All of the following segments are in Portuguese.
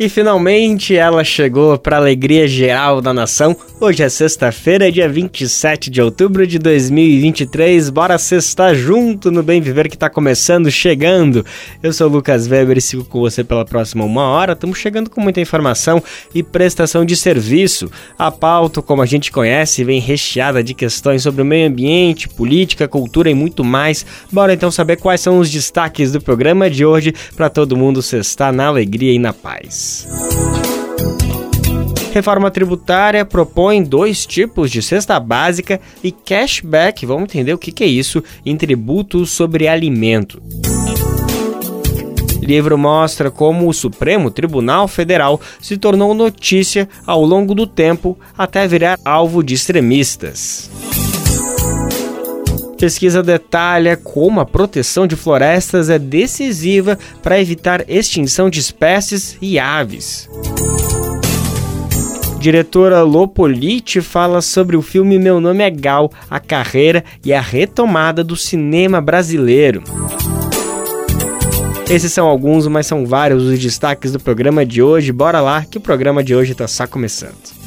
E finalmente ela chegou para alegria geral da nação. Hoje é sexta-feira, dia 27 de outubro de 2023. Bora sextar junto no Bem Viver que está começando, chegando. Eu sou o Lucas Weber e sigo com você pela próxima uma hora. Estamos chegando com muita informação e prestação de serviço. A pauta, como a gente conhece, vem recheada de questões sobre o meio ambiente, política, cultura e muito mais. Bora então saber quais são os destaques do programa de hoje para todo mundo sextar na alegria e na paz. Reforma tributária propõe dois tipos de cesta básica e cashback. Vamos entender o que é isso em tributos sobre alimento. Livro mostra como o Supremo Tribunal Federal se tornou notícia ao longo do tempo até virar alvo de extremistas. Pesquisa detalha como a proteção de florestas é decisiva para evitar extinção de espécies e aves. Diretora Lopolite fala sobre o filme Meu Nome é Gal, a carreira e a retomada do cinema brasileiro. Esses são alguns, mas são vários os destaques do programa de hoje. Bora lá, que o programa de hoje está só começando.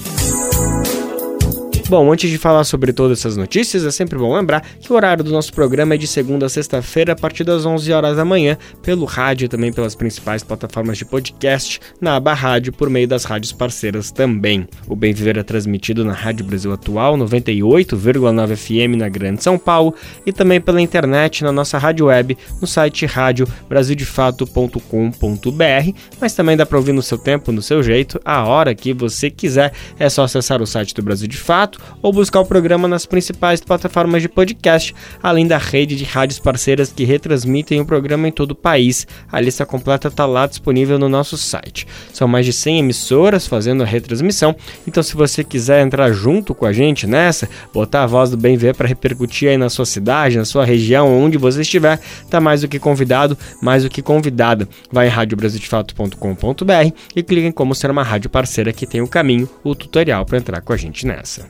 Bom, antes de falar sobre todas essas notícias, é sempre bom lembrar que o horário do nosso programa é de segunda a sexta-feira, a partir das 11 horas da manhã, pelo rádio e também pelas principais plataformas de podcast, na aba rádio, por meio das rádios parceiras também. O Bem Viver é transmitido na Rádio Brasil Atual, 98,9 FM na Grande São Paulo, e também pela internet na nossa rádio web, no site radiobrasildefato.com.br, mas também dá para ouvir no seu tempo, no seu jeito, a hora que você quiser. É só acessar o site do Brasil de Fato ou buscar o programa nas principais plataformas de podcast, além da rede de rádios parceiras que retransmitem o programa em todo o país. A lista completa está lá disponível no nosso site. São mais de 100 emissoras fazendo a retransmissão, então se você quiser entrar junto com a gente nessa, botar a voz do Bem Ver para repercutir aí na sua cidade, na sua região, onde você estiver, tá mais do que convidado, mais do que convidada. Vai em radiobrasildefato.com.br e clique em como ser uma rádio parceira que tem o caminho, o tutorial para entrar com a gente nessa.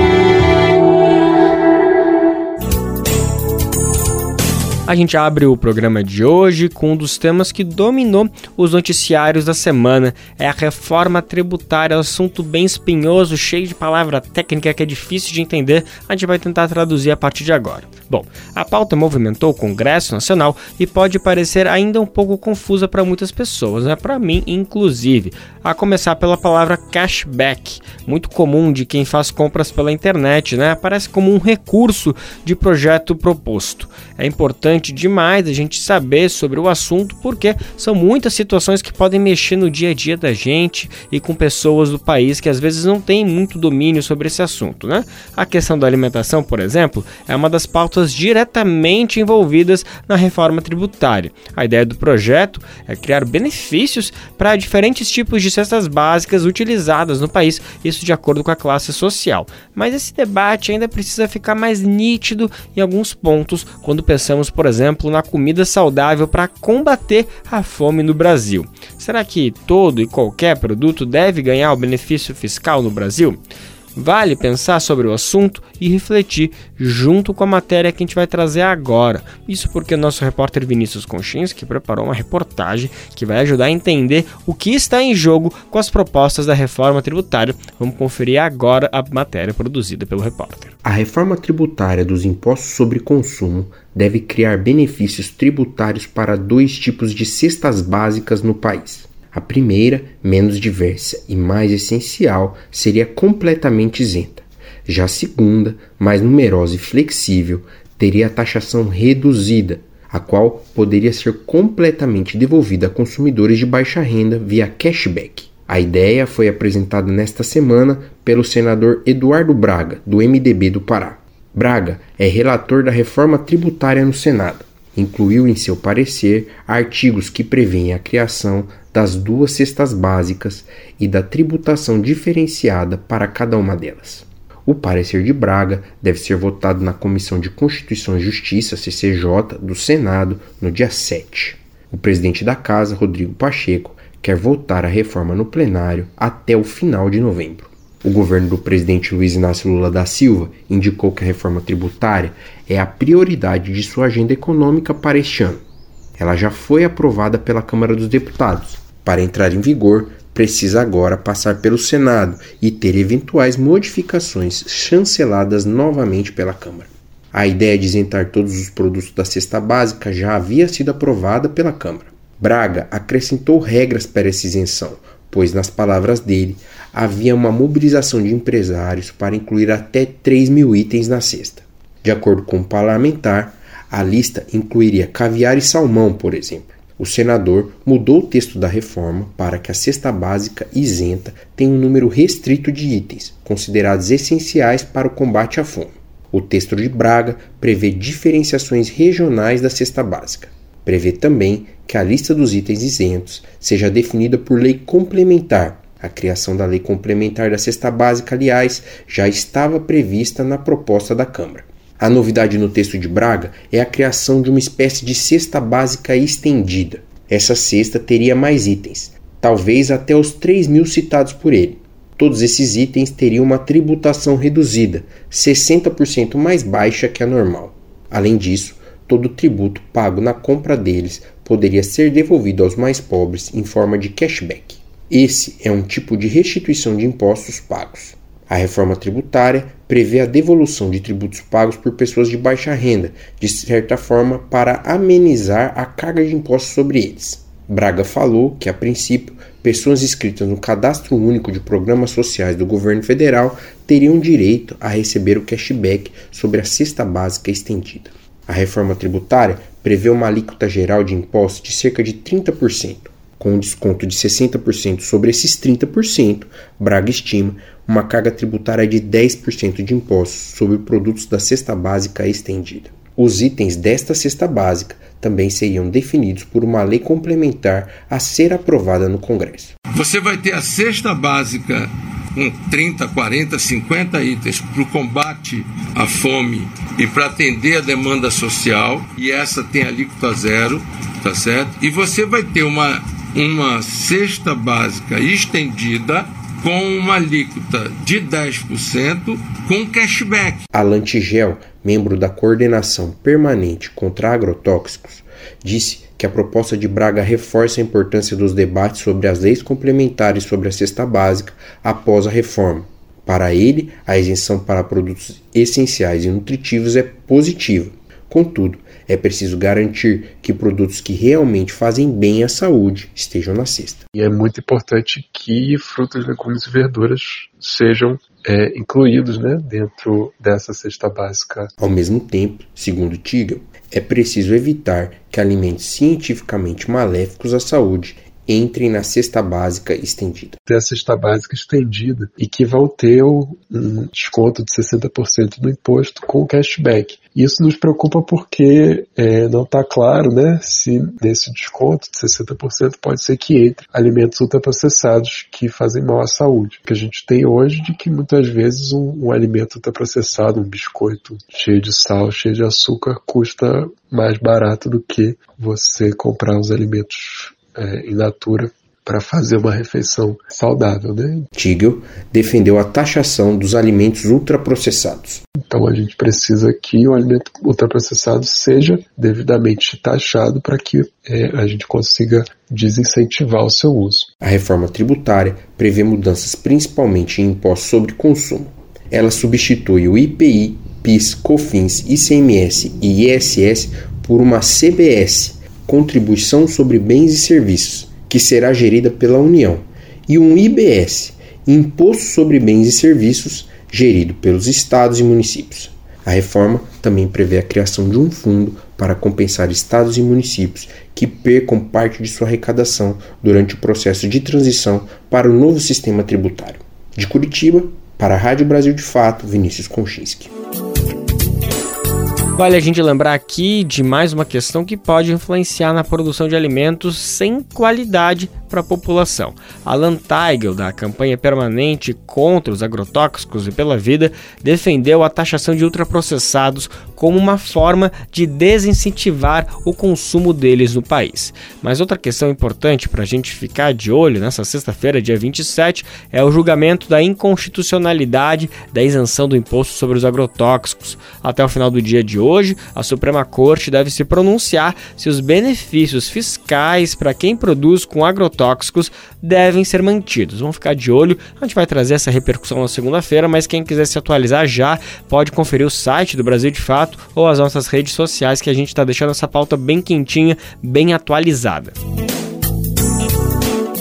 A gente abre o programa de hoje com um dos temas que dominou os noticiários da semana. É a reforma tributária, assunto bem espinhoso, cheio de palavra técnica que é difícil de entender. A gente vai tentar traduzir a partir de agora. Bom, a pauta movimentou o Congresso Nacional e pode parecer ainda um pouco confusa para muitas pessoas, né? para mim inclusive. A começar pela palavra cashback, muito comum de quem faz compras pela internet, né? Aparece como um recurso de projeto proposto. É importante demais a gente saber sobre o assunto porque são muitas situações que podem mexer no dia a dia da gente e com pessoas do país que às vezes não têm muito domínio sobre esse assunto, né? A questão da alimentação, por exemplo, é uma das pautas diretamente envolvidas na reforma tributária. A ideia do projeto é criar benefícios para diferentes tipos de cestas básicas utilizadas no país, isso de acordo com a classe social. Mas esse debate ainda precisa ficar mais nítido em alguns pontos quando pensamos, por exemplo, na comida saudável para combater a fome no Brasil. Será que todo e qualquer produto deve ganhar o benefício fiscal no Brasil? Vale pensar sobre o assunto e refletir junto com a matéria que a gente vai trazer agora. Isso porque nosso repórter Vinícius Conchinski preparou uma reportagem que vai ajudar a entender o que está em jogo com as propostas da reforma tributária. Vamos conferir agora a matéria produzida pelo repórter. A reforma tributária dos impostos sobre consumo deve criar benefícios tributários para dois tipos de cestas básicas no país a primeira, menos diversa e mais essencial, seria completamente isenta. Já a segunda, mais numerosa e flexível, teria a taxação reduzida, a qual poderia ser completamente devolvida a consumidores de baixa renda via cashback. A ideia foi apresentada nesta semana pelo senador Eduardo Braga, do MDB do Pará. Braga é relator da reforma tributária no Senado. Incluiu em seu parecer artigos que prevêem a criação das duas cestas básicas e da tributação diferenciada para cada uma delas. O parecer de Braga deve ser votado na Comissão de Constituição e Justiça, CCJ, do Senado, no dia 7. O presidente da Casa, Rodrigo Pacheco, quer votar a reforma no plenário até o final de novembro. O governo do presidente Luiz Inácio Lula da Silva indicou que a reforma tributária é a prioridade de sua agenda econômica para este ano. Ela já foi aprovada pela Câmara dos Deputados. Para entrar em vigor, precisa agora passar pelo Senado e ter eventuais modificações chanceladas novamente pela Câmara. A ideia de isentar todos os produtos da cesta básica já havia sido aprovada pela Câmara. Braga acrescentou regras para essa isenção, pois, nas palavras dele, havia uma mobilização de empresários para incluir até 3 mil itens na cesta. De acordo com o parlamentar, a lista incluiria caviar e salmão, por exemplo. O senador mudou o texto da reforma para que a cesta básica isenta tenha um número restrito de itens, considerados essenciais para o combate à fome. O texto de Braga prevê diferenciações regionais da cesta básica. Prevê também que a lista dos itens isentos seja definida por lei complementar. A criação da lei complementar da cesta básica, aliás, já estava prevista na proposta da Câmara. A novidade no texto de Braga é a criação de uma espécie de cesta básica estendida. Essa cesta teria mais itens, talvez até os 3 mil citados por ele. Todos esses itens teriam uma tributação reduzida, 60% mais baixa que a normal. Além disso, todo o tributo pago na compra deles poderia ser devolvido aos mais pobres em forma de cashback. Esse é um tipo de restituição de impostos pagos. A reforma tributária prevê a devolução de tributos pagos por pessoas de baixa renda, de certa forma para amenizar a carga de impostos sobre eles. Braga falou que, a princípio, pessoas inscritas no Cadastro Único de Programas Sociais do governo federal teriam direito a receber o cashback sobre a cesta básica estendida. A reforma tributária prevê uma alíquota geral de impostos de cerca de 30%. Com um desconto de 60% sobre esses 30%, Braga estima uma carga tributária de 10% de impostos sobre produtos da cesta básica estendida. Os itens desta cesta básica também seriam definidos por uma lei complementar a ser aprovada no Congresso. Você vai ter a cesta básica com 30, 40, 50 itens para o combate à fome e para atender a demanda social, e essa tem alíquota zero, tá certo? E você vai ter uma, uma cesta básica estendida com uma alíquota de 10% com cashback. Alan Tigel, membro da Coordenação Permanente contra Agrotóxicos, disse que a proposta de Braga reforça a importância dos debates sobre as leis complementares sobre a cesta básica após a reforma. Para ele, a isenção para produtos essenciais e nutritivos é positiva. Contudo, é preciso garantir que produtos que realmente fazem bem à saúde estejam na cesta. E é muito importante que frutas, legumes e verduras sejam é, incluídos né, dentro dessa cesta básica. Ao mesmo tempo, segundo Tiga, é preciso evitar que alimentos cientificamente maléficos à saúde entrem na cesta básica estendida. Tem a cesta básica estendida e que vão ter um desconto de 60% do imposto com cashback. Isso nos preocupa porque é, não está claro né, se nesse desconto de 60% pode ser que entre alimentos ultraprocessados que fazem mal à saúde. O que a gente tem hoje de que muitas vezes um, um alimento ultraprocessado, um biscoito cheio de sal, cheio de açúcar, custa mais barato do que você comprar os alimentos é, in natura para fazer uma refeição saudável, né? Tigel defendeu a taxação dos alimentos ultraprocessados. Então a gente precisa que o alimento ultraprocessado seja devidamente taxado para que é, a gente consiga desincentivar o seu uso. A reforma tributária prevê mudanças principalmente em impostos sobre consumo. Ela substitui o IPI, PIS, COFINS, ICMS e ISS por uma CBS, Contribuição sobre Bens e Serviços, que será gerida pela União, e um IBS, Imposto sobre Bens e Serviços, gerido pelos estados e municípios. A reforma também prevê a criação de um fundo para compensar estados e municípios que percam parte de sua arrecadação durante o processo de transição para o novo sistema tributário. De Curitiba, para a Rádio Brasil de Fato, Vinícius Konchinski. Vale a gente lembrar aqui de mais uma questão que pode influenciar na produção de alimentos sem qualidade para a população. Alan Teigel, da campanha permanente contra os agrotóxicos e pela vida, defendeu a taxação de ultraprocessados como uma forma de desincentivar o consumo deles no país. Mas outra questão importante para a gente ficar de olho nessa sexta-feira, dia 27, é o julgamento da inconstitucionalidade da isenção do imposto sobre os agrotóxicos. Até o final do dia de hoje, a Suprema Corte deve se pronunciar se os benefícios fiscais para quem produz com agrotóxicos devem ser mantidos. Vamos ficar de olho, a gente vai trazer essa repercussão na segunda-feira, mas quem quiser se atualizar já pode conferir o site do Brasil de Fato ou as nossas redes sociais que a gente está deixando essa pauta bem quentinha, bem atualizada.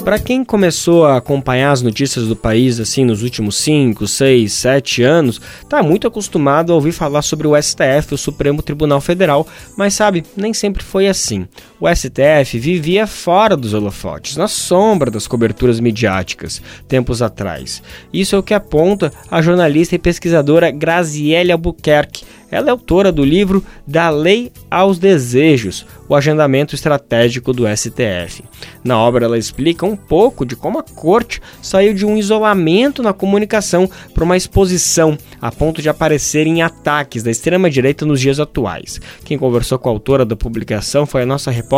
Para quem começou a acompanhar as notícias do país assim nos últimos 5, 6, 7 anos, está muito acostumado a ouvir falar sobre o STF, o Supremo Tribunal Federal, mas sabe, nem sempre foi assim. O STF vivia fora dos holofotes, na sombra das coberturas midiáticas, tempos atrás. Isso é o que aponta a jornalista e pesquisadora Graziele Albuquerque, ela é autora do livro Da Lei aos Desejos, o agendamento estratégico do STF. Na obra, ela explica um pouco de como a corte saiu de um isolamento na comunicação para uma exposição, a ponto de aparecerem ataques da extrema-direita nos dias atuais. Quem conversou com a autora da publicação foi a nossa repórter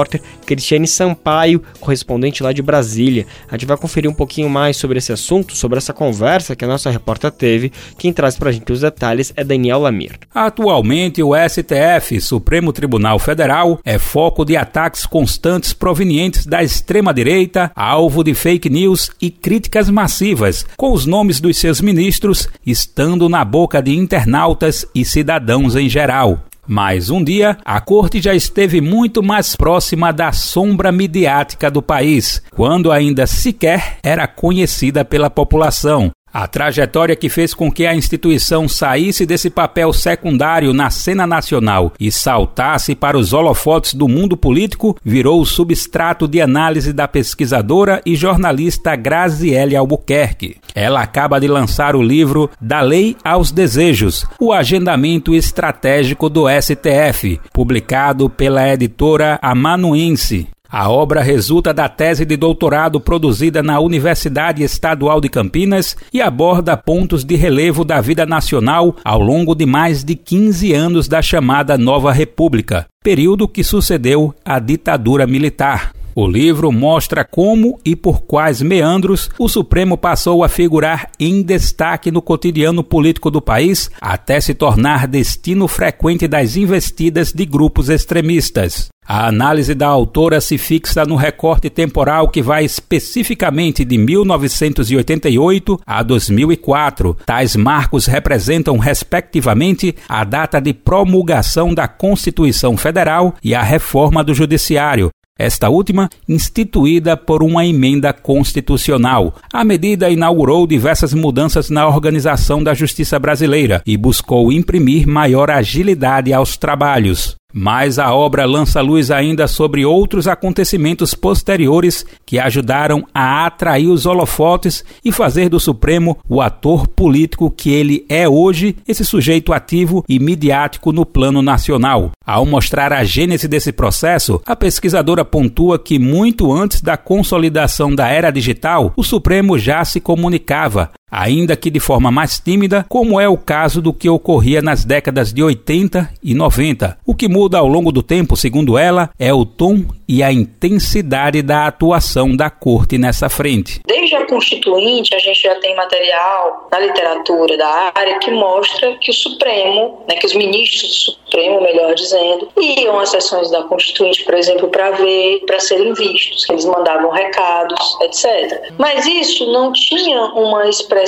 Cristiane Sampaio, correspondente lá de Brasília. A gente vai conferir um pouquinho mais sobre esse assunto, sobre essa conversa que a nossa repórter teve. Quem traz para a gente os detalhes é Daniel Lamir. Atualmente, o STF, Supremo Tribunal Federal, é foco de ataques constantes provenientes da extrema-direita, alvo de fake news e críticas massivas, com os nomes dos seus ministros estando na boca de internautas e cidadãos em geral. Mas um dia, a corte já esteve muito mais próxima da sombra midiática do país, quando ainda sequer era conhecida pela população, a trajetória que fez com que a instituição saísse desse papel secundário na cena nacional e saltasse para os holofotes do mundo político virou o substrato de análise da pesquisadora e jornalista Graziele Albuquerque. Ela acaba de lançar o livro Da Lei aos Desejos, o agendamento estratégico do STF, publicado pela editora Amanuense. A obra resulta da tese de doutorado produzida na Universidade Estadual de Campinas e aborda pontos de relevo da vida nacional ao longo de mais de 15 anos da chamada Nova República, período que sucedeu à ditadura militar. O livro mostra como e por quais meandros o Supremo passou a figurar em destaque no cotidiano político do país, até se tornar destino frequente das investidas de grupos extremistas. A análise da autora se fixa no recorte temporal que vai especificamente de 1988 a 2004. Tais marcos representam, respectivamente, a data de promulgação da Constituição Federal e a reforma do Judiciário, esta última instituída por uma emenda constitucional. A medida inaugurou diversas mudanças na organização da justiça brasileira e buscou imprimir maior agilidade aos trabalhos. Mas a obra lança luz ainda sobre outros acontecimentos posteriores que ajudaram a atrair os holofotes e fazer do Supremo o ator político que ele é hoje, esse sujeito ativo e midiático no plano nacional. Ao mostrar a gênese desse processo, a pesquisadora pontua que muito antes da consolidação da era digital, o Supremo já se comunicava, ainda que de forma mais tímida, como é o caso do que ocorria nas décadas de 80 e 90. O que muda ao longo do tempo, segundo ela, é o tom e a intensidade da atuação da corte nessa frente. Desde a Constituinte, a gente já tem material na literatura da área que mostra que o Supremo, né, que os ministros do Supremo, melhor dizendo, iam às sessões da Constituinte, por exemplo, para ver, para serem vistos, que eles mandavam recados, etc. Mas isso não tinha uma expressão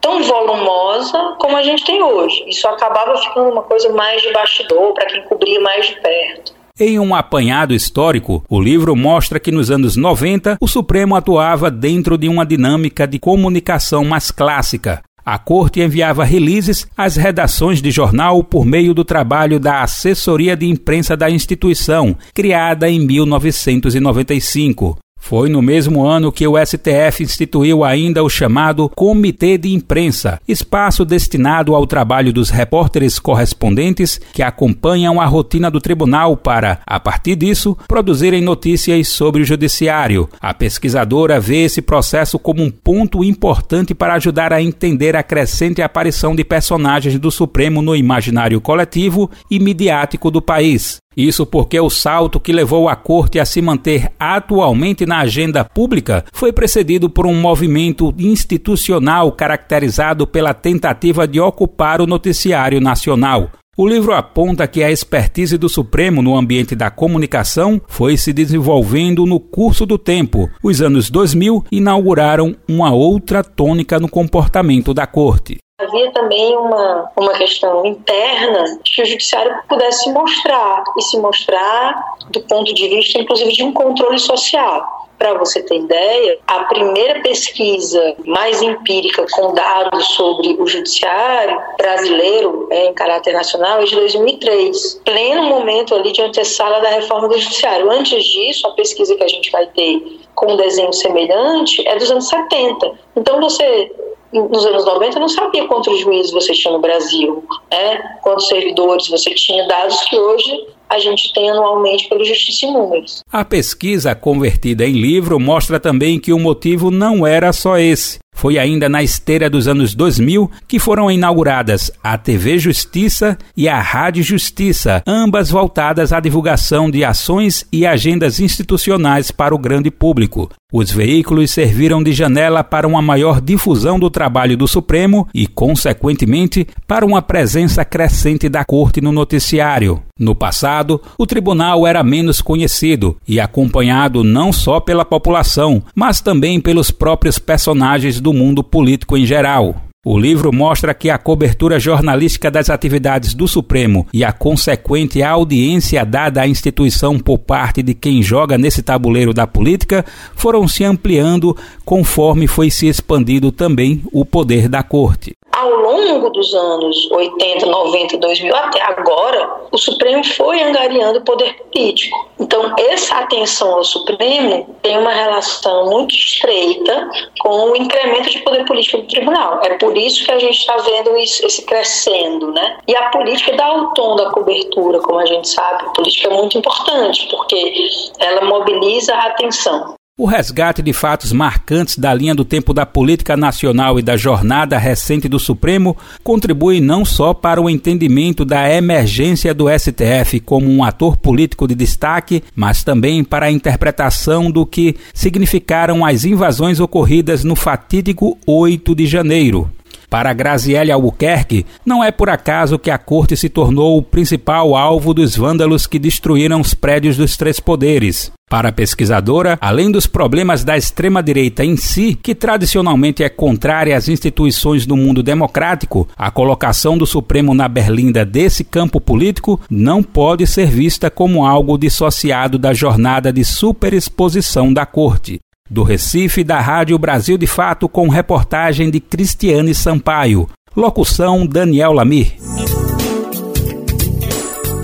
tão volumosa como a gente tem hoje. Isso acabava ficando uma coisa mais de bastidor para quem cobria mais de perto. Em um apanhado histórico, o livro mostra que nos anos 90 o Supremo atuava dentro de uma dinâmica de comunicação mais clássica. A corte enviava releases às redações de jornal por meio do trabalho da Assessoria de Imprensa da instituição, criada em 1995. Foi no mesmo ano que o STF instituiu ainda o chamado Comitê de Imprensa, espaço destinado ao trabalho dos repórteres correspondentes que acompanham a rotina do tribunal para, a partir disso, produzirem notícias sobre o judiciário. A pesquisadora vê esse processo como um ponto importante para ajudar a entender a crescente aparição de personagens do Supremo no imaginário coletivo e midiático do país. Isso porque o salto que levou a corte a se manter atualmente na agenda pública foi precedido por um movimento institucional caracterizado pela tentativa de ocupar o noticiário nacional. O livro aponta que a expertise do Supremo no ambiente da comunicação foi se desenvolvendo no curso do tempo. Os anos 2000 inauguraram uma outra tônica no comportamento da corte. Havia também uma, uma questão interna que o judiciário pudesse se mostrar, e se mostrar do ponto de vista, inclusive, de um controle social. Para você ter ideia, a primeira pesquisa mais empírica com dados sobre o judiciário brasileiro é, em caráter nacional é de 2003, pleno momento ali de antessala da reforma do judiciário. Antes disso, a pesquisa que a gente vai ter com um desenho semelhante é dos anos 70. Então você nos anos 90 não sabia quantos juízes você tinha no Brasil, né? quantos servidores você tinha, dados que hoje a gente tem anualmente pelo Justiça em Números. A pesquisa convertida em livro mostra também que o motivo não era só esse. Foi ainda na esteira dos anos 2000 que foram inauguradas a TV Justiça e a Rádio Justiça, ambas voltadas à divulgação de ações e agendas institucionais para o grande público. Os veículos serviram de janela para uma maior difusão do trabalho do Supremo e, consequentemente, para uma presença crescente da Corte no noticiário. No passado, o tribunal era menos conhecido e acompanhado não só pela população, mas também pelos próprios personagens do mundo político em geral. O livro mostra que a cobertura jornalística das atividades do Supremo e a consequente audiência dada à instituição por parte de quem joga nesse tabuleiro da política foram se ampliando conforme foi se expandindo também o poder da corte ao longo dos anos 80, 90, 2000 até agora, o Supremo foi angariando poder político. Então, essa atenção ao Supremo tem uma relação muito estreita com o incremento de poder político do tribunal. É por isso que a gente está vendo isso, esse crescendo, né? E a política dá o tom da cobertura, como a gente sabe. A política é muito importante porque ela mobiliza a atenção. O resgate de fatos marcantes da linha do tempo da política nacional e da jornada recente do Supremo contribui não só para o entendimento da emergência do STF como um ator político de destaque, mas também para a interpretação do que significaram as invasões ocorridas no fatídico 8 de janeiro. Para Graziele Albuquerque, não é por acaso que a corte se tornou o principal alvo dos vândalos que destruíram os prédios dos três poderes. Para a pesquisadora, além dos problemas da extrema-direita em si, que tradicionalmente é contrária às instituições do mundo democrático, a colocação do Supremo na berlinda desse campo político não pode ser vista como algo dissociado da jornada de superexposição da corte. Do Recife, da Rádio Brasil de Fato, com reportagem de Cristiane Sampaio. Locução Daniel Lamir.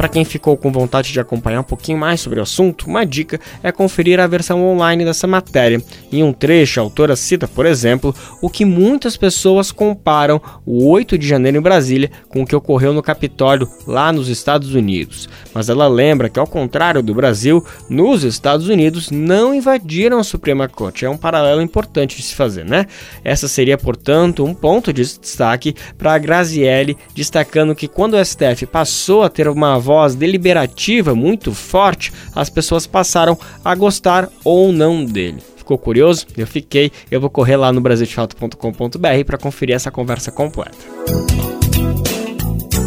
Para quem ficou com vontade de acompanhar um pouquinho mais sobre o assunto, uma dica é conferir a versão online dessa matéria. Em um trecho, a autora cita, por exemplo, o que muitas pessoas comparam o 8 de janeiro em Brasília com o que ocorreu no Capitólio lá nos Estados Unidos. Mas ela lembra que, ao contrário do Brasil, nos Estados Unidos não invadiram a Suprema Corte. É um paralelo importante de se fazer, né? Essa seria, portanto, um ponto de destaque para a Grazielli, destacando que quando o STF passou a ter uma voz deliberativa muito forte, as pessoas passaram a gostar ou não dele. Ficou curioso? Eu fiquei. Eu vou correr lá no brasildefato.com.br para conferir essa conversa completa.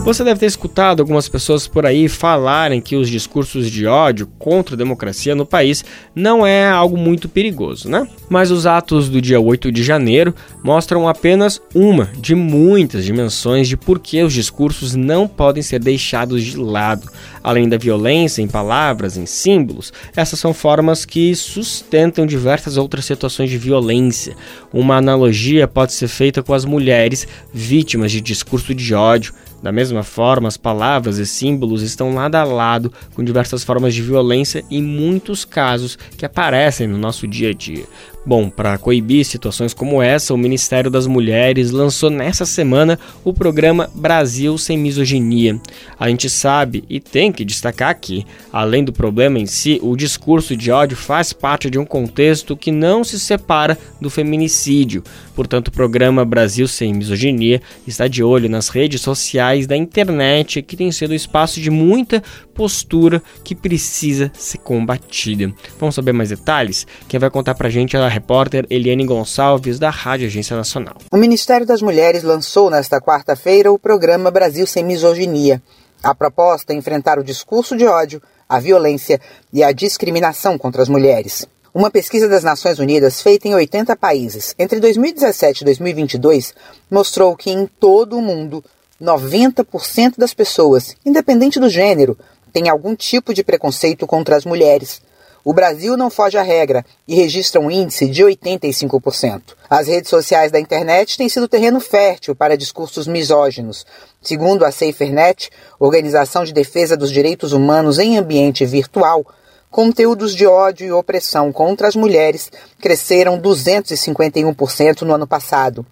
Você deve ter escutado algumas pessoas por aí falarem que os discursos de ódio contra a democracia no país não é algo muito perigoso, né? Mas os atos do dia 8 de janeiro mostram apenas uma de muitas dimensões de por que os discursos não podem ser deixados de lado. Além da violência em palavras, em símbolos, essas são formas que sustentam diversas outras situações de violência. Uma analogia pode ser feita com as mulheres vítimas de discurso de ódio. Da mesma mesma forma, as palavras e símbolos estão lado a lado com diversas formas de violência e muitos casos que aparecem no nosso dia a dia. Bom, para coibir situações como essa, o Ministério das Mulheres lançou nessa semana o programa Brasil Sem Misoginia. A gente sabe e tem que destacar que, além do problema em si, o discurso de ódio faz parte de um contexto que não se separa do feminicídio. Portanto, o programa Brasil Sem Misoginia está de olho nas redes sociais da internet, que tem sido espaço de muita postura que precisa ser combatida. Vamos saber mais detalhes? Quem vai contar pra gente é a repórter Eliane Gonçalves, da Rádio Agência Nacional. O Ministério das Mulheres lançou nesta quarta-feira o programa Brasil Sem Misoginia. A proposta é enfrentar o discurso de ódio, a violência e a discriminação contra as mulheres. Uma pesquisa das Nações Unidas feita em 80 países entre 2017 e 2022 mostrou que em todo o mundo, 90% das pessoas, independente do gênero, tem algum tipo de preconceito contra as mulheres. O Brasil não foge à regra e registra um índice de 85%. As redes sociais da internet têm sido terreno fértil para discursos misóginos. Segundo a SaferNet, Organização de Defesa dos Direitos Humanos em Ambiente Virtual, conteúdos de ódio e opressão contra as mulheres cresceram 251% no ano passado.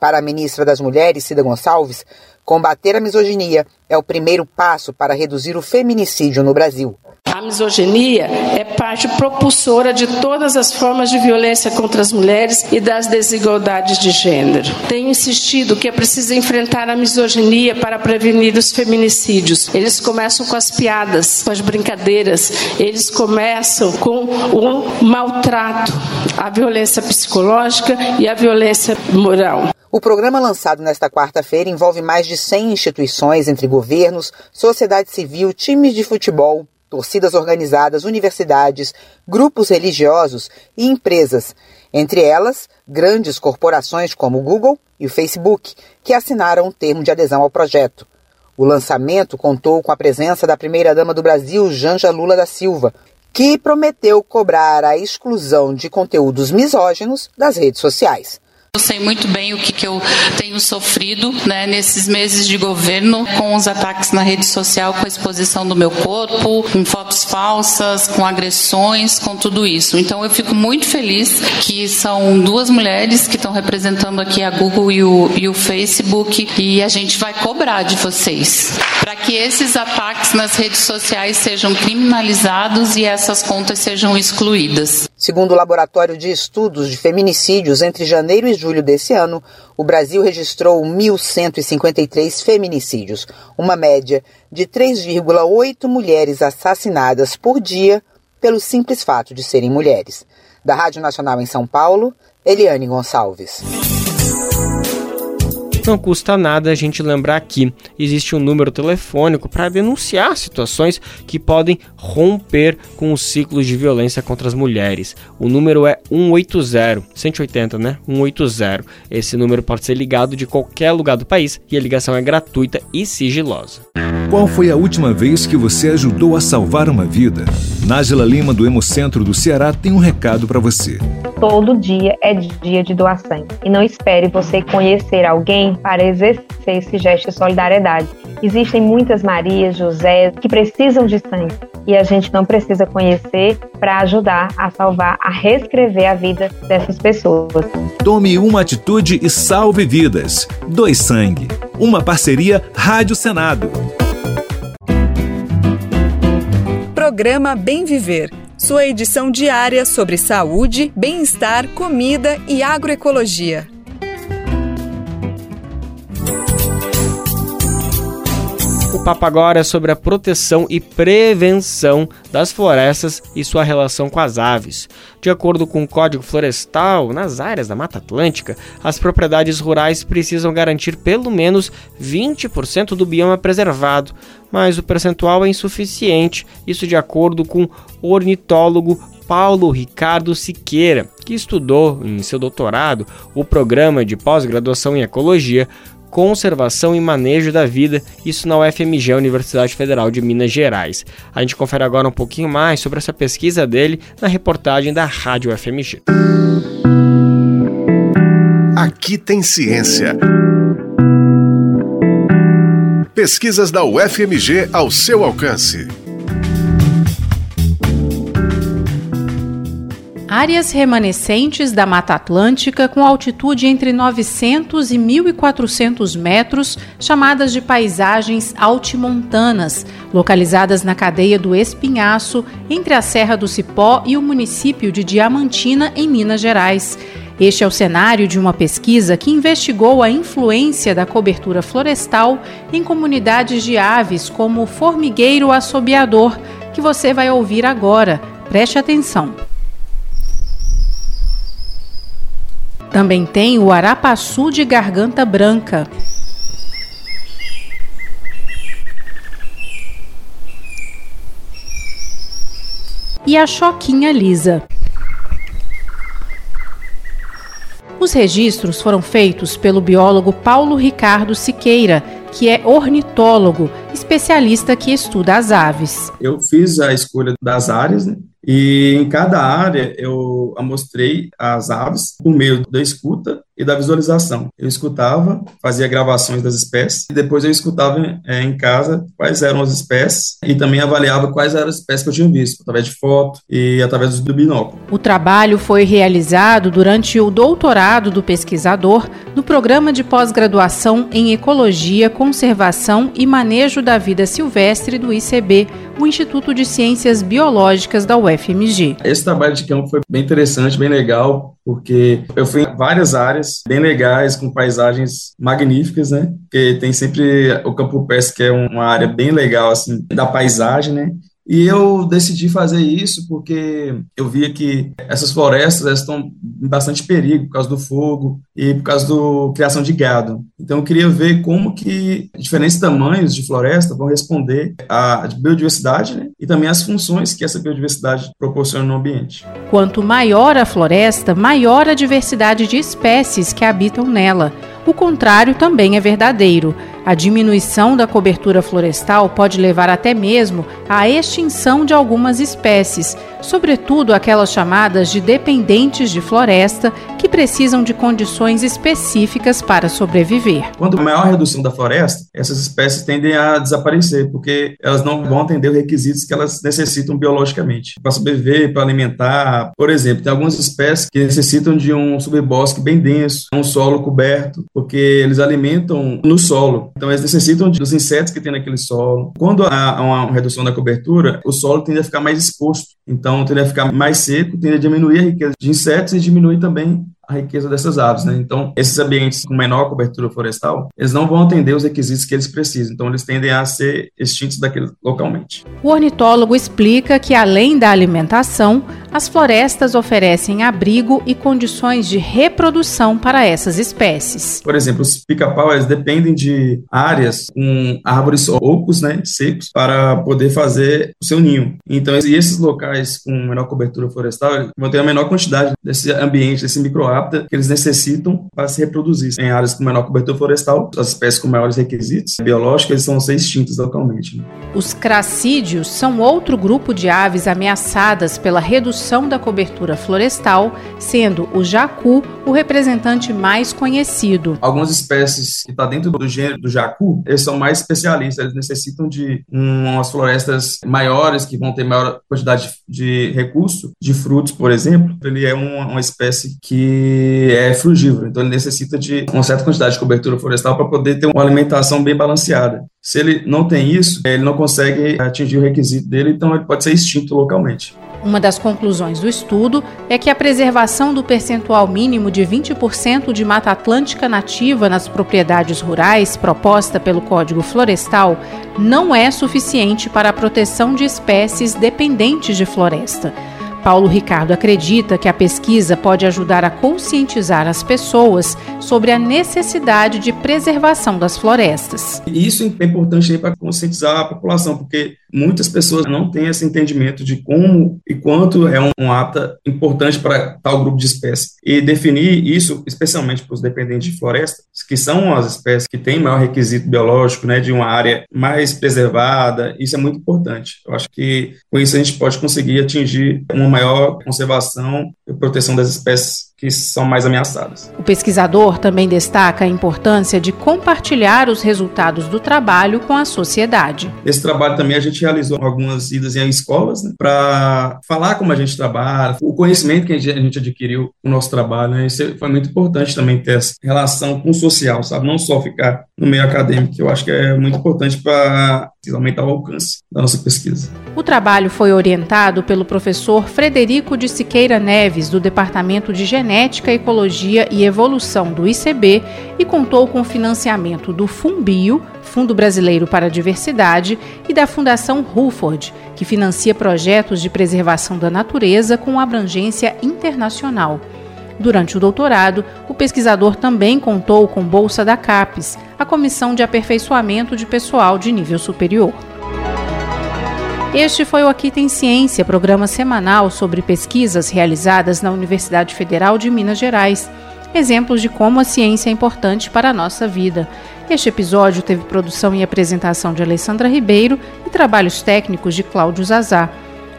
Para a ministra das Mulheres, Cida Gonçalves, combater a misoginia é o primeiro passo para reduzir o feminicídio no Brasil. A misoginia é parte propulsora de todas as formas de violência contra as mulheres e das desigualdades de gênero. Tenho insistido que é preciso enfrentar a misoginia para prevenir os feminicídios. Eles começam com as piadas, com as brincadeiras, eles começam com o maltrato, a violência psicológica e a violência moral. O programa lançado nesta quarta-feira envolve mais de 100 instituições entre governos, sociedade civil, times de futebol, torcidas organizadas, universidades, grupos religiosos e empresas, entre elas grandes corporações como o Google e o Facebook, que assinaram um termo de adesão ao projeto. O lançamento contou com a presença da primeira-dama do Brasil, Janja Lula da Silva, que prometeu cobrar a exclusão de conteúdos misóginos das redes sociais. Eu sei muito bem o que, que eu tenho sofrido né, nesses meses de governo com os ataques na rede social, com a exposição do meu corpo, com fotos falsas, com agressões, com tudo isso. Então eu fico muito feliz que são duas mulheres que estão representando aqui a Google e o, e o Facebook e a gente vai cobrar de vocês para que esses ataques nas redes sociais sejam criminalizados e essas contas sejam excluídas. Segundo o Laboratório de Estudos de Feminicídios, entre janeiro e julho desse ano, o Brasil registrou 1.153 feminicídios, uma média de 3,8 mulheres assassinadas por dia pelo simples fato de serem mulheres. Da Rádio Nacional em São Paulo, Eliane Gonçalves. Não custa nada a gente lembrar que existe um número telefônico para denunciar situações que podem romper com os ciclos de violência contra as mulheres. O número é 180, 180, né? 180. Esse número pode ser ligado de qualquer lugar do país e a ligação é gratuita e sigilosa. Qual foi a última vez que você ajudou a salvar uma vida? Nájila Lima, do Hemocentro do Ceará, tem um recado para você. Todo dia é dia de doação. E não espere você conhecer alguém para exercer esse gesto de solidariedade. Existem muitas Marias, José que precisam de sangue e a gente não precisa conhecer para ajudar a salvar, a reescrever a vida dessas pessoas. Tome uma atitude e salve vidas. Dois Sangue. Uma parceria Rádio Senado. Programa Bem Viver. Sua edição diária sobre saúde, bem-estar, comida e agroecologia. Papo agora é sobre a proteção e prevenção das florestas e sua relação com as aves. De acordo com o Código Florestal, nas áreas da Mata Atlântica, as propriedades rurais precisam garantir pelo menos 20% do bioma preservado, mas o percentual é insuficiente, isso de acordo com o ornitólogo Paulo Ricardo Siqueira, que estudou em seu doutorado o programa de pós-graduação em ecologia Conservação e Manejo da Vida, isso na UFMG, Universidade Federal de Minas Gerais. A gente confere agora um pouquinho mais sobre essa pesquisa dele na reportagem da Rádio UFMG. Aqui tem ciência. Pesquisas da UFMG ao seu alcance. Áreas remanescentes da Mata Atlântica com altitude entre 900 e 1.400 metros, chamadas de paisagens altimontanas, localizadas na cadeia do Espinhaço, entre a Serra do Cipó e o município de Diamantina, em Minas Gerais. Este é o cenário de uma pesquisa que investigou a influência da cobertura florestal em comunidades de aves como o formigueiro assobiador, que você vai ouvir agora. Preste atenção. Também tem o arapaçu de garganta branca. E a choquinha lisa. Os registros foram feitos pelo biólogo Paulo Ricardo Siqueira, que é ornitólogo, especialista que estuda as aves. Eu fiz a escolha das áreas, né? E em cada área eu amostrei as aves por meio da escuta e da visualização. Eu escutava, fazia gravações das espécies, e depois eu escutava é, em casa quais eram as espécies e também avaliava quais eram as espécies que eu tinha visto, através de foto e através do binóculo. O trabalho foi realizado durante o doutorado do pesquisador no programa de pós-graduação em Ecologia, Conservação e Manejo da Vida Silvestre do ICB, o Instituto de Ciências Biológicas da UFMG. Esse trabalho de campo foi bem interessante, bem legal, porque eu fui em várias áreas bem legais, com paisagens magníficas, né? Porque tem sempre o Campo Pés, que é uma área bem legal, assim, da paisagem, né? E eu decidi fazer isso porque eu via que essas florestas estão em bastante perigo por causa do fogo e por causa da criação de gado. Então eu queria ver como que diferentes tamanhos de floresta vão responder à biodiversidade né? e também às funções que essa biodiversidade proporciona no ambiente. Quanto maior a floresta, maior a diversidade de espécies que habitam nela. O contrário também é verdadeiro. A diminuição da cobertura florestal pode levar até mesmo à extinção de algumas espécies, sobretudo aquelas chamadas de dependentes de floresta, que precisam de condições específicas para sobreviver. Quanto maior redução da floresta, essas espécies tendem a desaparecer, porque elas não vão atender os requisitos que elas necessitam biologicamente. Para sobreviver, para alimentar, por exemplo, tem algumas espécies que necessitam de um subbosque bem denso, um solo coberto, porque eles alimentam no solo. Então, eles necessitam dos insetos que tem naquele solo. Quando há uma redução da cobertura, o solo tende a ficar mais exposto. Então, tende a ficar mais seco, tende a diminuir a riqueza de insetos e diminui também a riqueza dessas aves, né? Então, esses ambientes com menor cobertura florestal, eles não vão atender os requisitos que eles precisam, então eles tendem a ser extintos daquele localmente. O ornitólogo explica que além da alimentação, as florestas oferecem abrigo e condições de reprodução para essas espécies. Por exemplo, os pica-pau dependem de áreas com árvores ocos, né, secos, para poder fazer o seu ninho. Então, esses locais com menor cobertura florestal vão ter a menor quantidade desse ambiente, desse microhábito que eles necessitam para se reproduzir. Em áreas com menor cobertura florestal, as espécies com maiores requisitos biológicos eles vão ser extintas localmente. Né? Os cracídeos são outro grupo de aves ameaçadas pela redução da cobertura florestal, sendo o jacu o representante mais conhecido. Algumas espécies que estão tá dentro do gênero do jacu, eles são mais especialistas, eles necessitam de umas florestas maiores que vão ter maior quantidade de recurso, de frutos, por exemplo. Ele é uma, uma espécie que é frugívoro, então ele necessita de uma certa quantidade de cobertura florestal para poder ter uma alimentação bem balanceada. Se ele não tem isso, ele não consegue atingir o requisito dele, então ele pode ser extinto localmente. Uma das conclusões do estudo é que a preservação do percentual mínimo de 20% de mata atlântica nativa nas propriedades rurais proposta pelo Código Florestal não é suficiente para a proteção de espécies dependentes de floresta. Paulo Ricardo acredita que a pesquisa pode ajudar a conscientizar as pessoas sobre a necessidade de preservação das florestas. Isso é importante para conscientizar a população, porque muitas pessoas não têm esse entendimento de como e quanto é um, um importante para tal grupo de espécies. E definir isso, especialmente para os dependentes de floresta, que são as espécies que têm maior requisito biológico, né, de uma área mais preservada, isso é muito importante. Eu acho que com isso a gente pode conseguir atingir uma maior conservação e proteção das espécies que são mais ameaçadas. O pesquisador também destaca a importância de compartilhar os resultados do trabalho com a sociedade. Esse trabalho também a gente realizou algumas idas em escolas né, para falar como a gente trabalha, o conhecimento que a gente adquiriu no nosso trabalho. Né, isso foi muito importante também ter essa relação com o social, sabe? Não só ficar no meio acadêmico, que eu acho que é muito importante para aumentar o alcance da nossa pesquisa. O trabalho foi orientado pelo professor Frederico de Siqueira Neves, do Departamento de Genética, Ecologia e Evolução do ICB, e contou com financiamento do Fumbio, Fundo Brasileiro para a Diversidade, e da Fundação Ruford, que financia projetos de preservação da natureza com abrangência internacional. Durante o doutorado, o pesquisador também contou com bolsa da CAPES, a Comissão de Aperfeiçoamento de Pessoal de Nível Superior. Este foi o Aqui Tem Ciência, programa semanal sobre pesquisas realizadas na Universidade Federal de Minas Gerais. Exemplos de como a ciência é importante para a nossa vida. Este episódio teve produção e apresentação de Alessandra Ribeiro e trabalhos técnicos de Cláudio Zazá.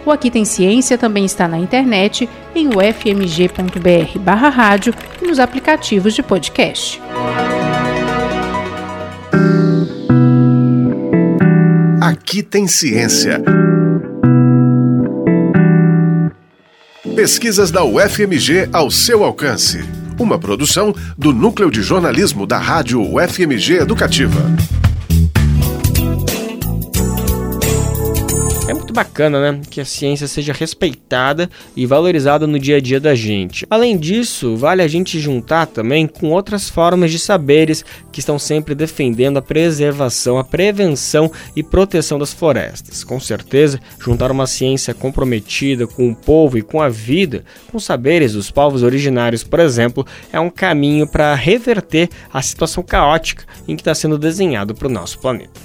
O Aqui Tem Ciência também está na internet, em ufmg.br barra rádio e nos aplicativos de podcast. Aqui tem ciência. Pesquisas da UFMG ao seu alcance. Uma produção do Núcleo de Jornalismo da Rádio UFMG Educativa. Bacana, né? Que a ciência seja respeitada e valorizada no dia a dia da gente. Além disso, vale a gente juntar também com outras formas de saberes que estão sempre defendendo a preservação, a prevenção e proteção das florestas. Com certeza, juntar uma ciência comprometida com o povo e com a vida, com saberes dos povos originários, por exemplo, é um caminho para reverter a situação caótica em que está sendo desenhado para o nosso planeta.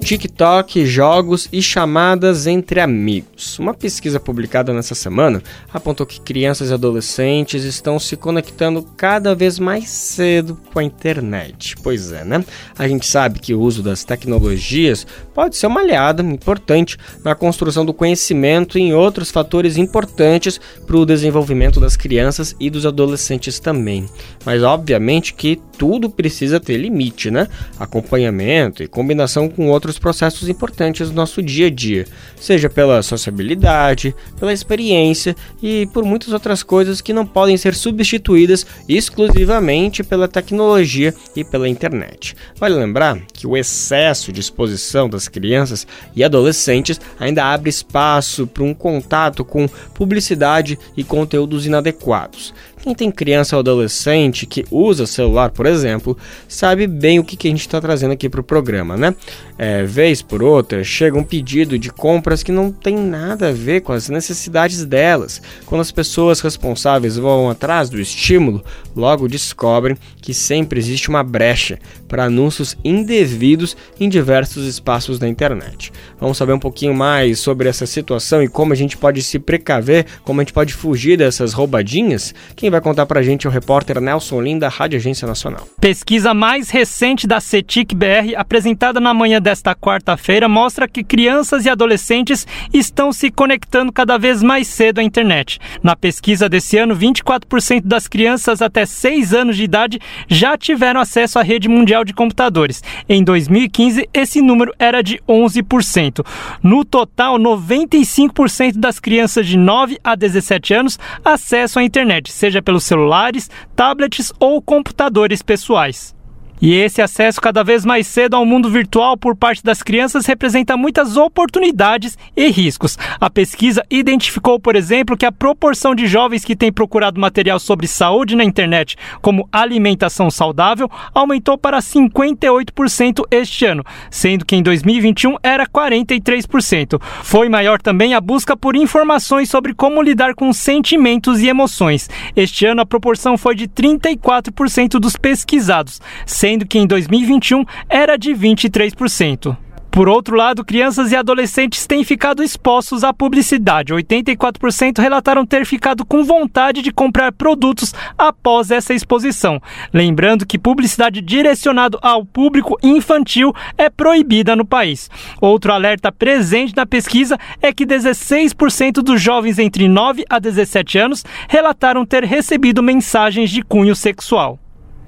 TikTok, jogos e chamadas entre amigos. Uma pesquisa publicada nessa semana apontou que crianças e adolescentes estão se conectando cada vez mais cedo com a internet. Pois é, né? A gente sabe que o uso das tecnologias pode ser uma aliada importante na construção do conhecimento e em outros fatores importantes para o desenvolvimento das crianças e dos adolescentes também. Mas obviamente que tudo precisa ter limite, né? Acompanhamento e combinação com outros outros processos importantes do nosso dia a dia, seja pela sociabilidade, pela experiência e por muitas outras coisas que não podem ser substituídas exclusivamente pela tecnologia e pela internet. Vale lembrar que o excesso de exposição das crianças e adolescentes ainda abre espaço para um contato com publicidade e conteúdos inadequados. Quem tem criança ou adolescente que usa celular, por exemplo, sabe bem o que, que a gente está trazendo aqui para o programa, né? É, vez por outra, chega um pedido de compras que não tem nada a ver com as necessidades delas. Quando as pessoas responsáveis vão atrás do estímulo, logo descobrem que sempre existe uma brecha para anúncios indevidos em diversos espaços da internet. Vamos saber um pouquinho mais sobre essa situação e como a gente pode se precaver, como a gente pode fugir dessas roubadinhas? Quem vai contar pra gente é o repórter Nelson Linda, Rádio Agência Nacional. Pesquisa mais recente da CETIC BR, apresentada na manhã desta quarta-feira, mostra que crianças e adolescentes estão se conectando cada vez mais cedo à internet. Na pesquisa desse ano, 24% das crianças até 6 anos de idade já tiveram acesso à rede mundial de computadores. Em 2015, esse número era de 11%. No total, 95% das crianças de 9 a 17 anos acessam a internet, seja pelos celulares, tablets ou computadores pessoais. E esse acesso cada vez mais cedo ao mundo virtual por parte das crianças representa muitas oportunidades e riscos. A pesquisa identificou, por exemplo, que a proporção de jovens que têm procurado material sobre saúde na internet, como alimentação saudável, aumentou para 58% este ano, sendo que em 2021 era 43%. Foi maior também a busca por informações sobre como lidar com sentimentos e emoções. Este ano a proporção foi de 34% dos pesquisados, sendo que em 2021 era de 23%. Por outro lado, crianças e adolescentes têm ficado expostos à publicidade. 84% relataram ter ficado com vontade de comprar produtos após essa exposição. Lembrando que publicidade direcionada ao público infantil é proibida no país. Outro alerta presente na pesquisa é que 16% dos jovens entre 9 a 17 anos relataram ter recebido mensagens de cunho sexual.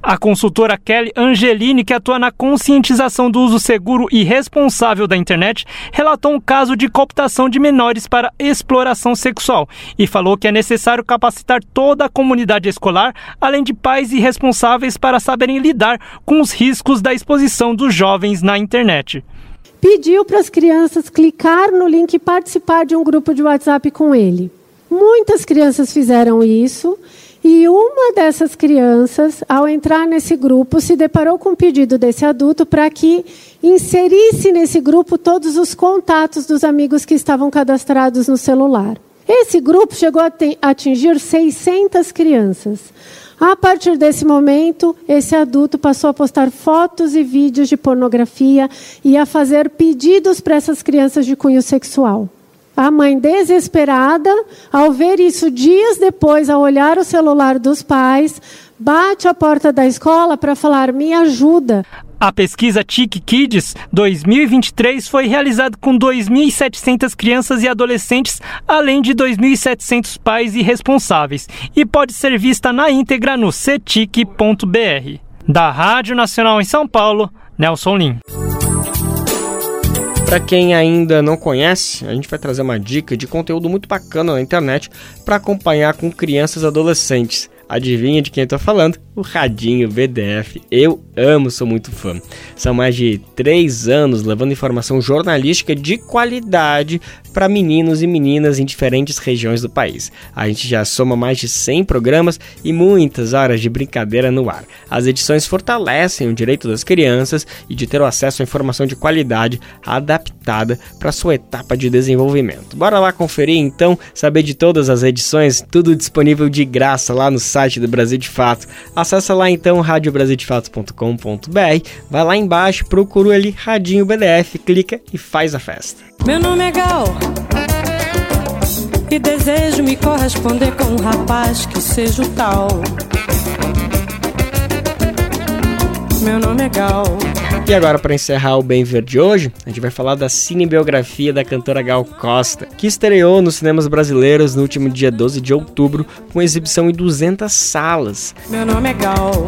A consultora Kelly Angelini, que atua na conscientização do uso seguro e responsável da internet, relatou um caso de cooptação de menores para exploração sexual e falou que é necessário capacitar toda a comunidade escolar, além de pais e responsáveis para saberem lidar com os riscos da exposição dos jovens na internet. Pediu para as crianças clicar no link e participar de um grupo de WhatsApp com ele. Muitas crianças fizeram isso e uma dessas crianças, ao entrar nesse grupo, se deparou com o um pedido desse adulto para que inserisse nesse grupo todos os contatos dos amigos que estavam cadastrados no celular. Esse grupo chegou a atingir 600 crianças. A partir desse momento, esse adulto passou a postar fotos e vídeos de pornografia e a fazer pedidos para essas crianças de cunho sexual. A mãe desesperada, ao ver isso dias depois, ao olhar o celular dos pais, bate a porta da escola para falar: "Me ajuda". A pesquisa TIC Kids 2023 foi realizada com 2.700 crianças e adolescentes, além de 2.700 pais e responsáveis, e pode ser vista na íntegra no cetic.br. Da Rádio Nacional em São Paulo, Nelson Lim. Para quem ainda não conhece, a gente vai trazer uma dica de conteúdo muito bacana na internet para acompanhar com crianças e adolescentes. Adivinha de quem eu tô falando? O Radinho BDF. Eu amo, sou muito fã. São mais de três anos levando informação jornalística de qualidade para meninos e meninas em diferentes regiões do país. A gente já soma mais de 100 programas e muitas horas de brincadeira no ar. As edições fortalecem o direito das crianças e de ter o acesso a informação de qualidade adaptada para sua etapa de desenvolvimento. Bora lá conferir então, saber de todas as edições, tudo disponível de graça lá no site site do Brasil de Fato. Acesse lá então radiobrasildefato.com.br, vai lá embaixo, procura ali Radinho BDF, clica e faz a festa. Meu nome é Gal e desejo me corresponder com um rapaz que seja o tal. Meu nome é Gal. E agora, para encerrar o Bem Ver de hoje, a gente vai falar da cinebiografia da cantora Gal Costa, que estreou nos cinemas brasileiros no último dia 12 de outubro, com exibição em 200 salas. Meu nome é Gal.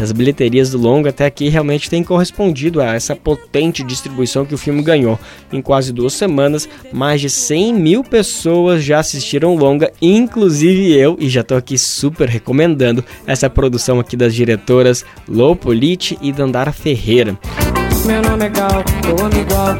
As bilheterias do longa até aqui realmente têm correspondido a essa potente distribuição que o filme ganhou. Em quase duas semanas, mais de 100 mil pessoas já assistiram o longa, inclusive eu, e já estou aqui super recomendando essa produção aqui das diretoras Lô Politi e Dandara Ferreira. Meu nome é Gal, meu nome é Gal.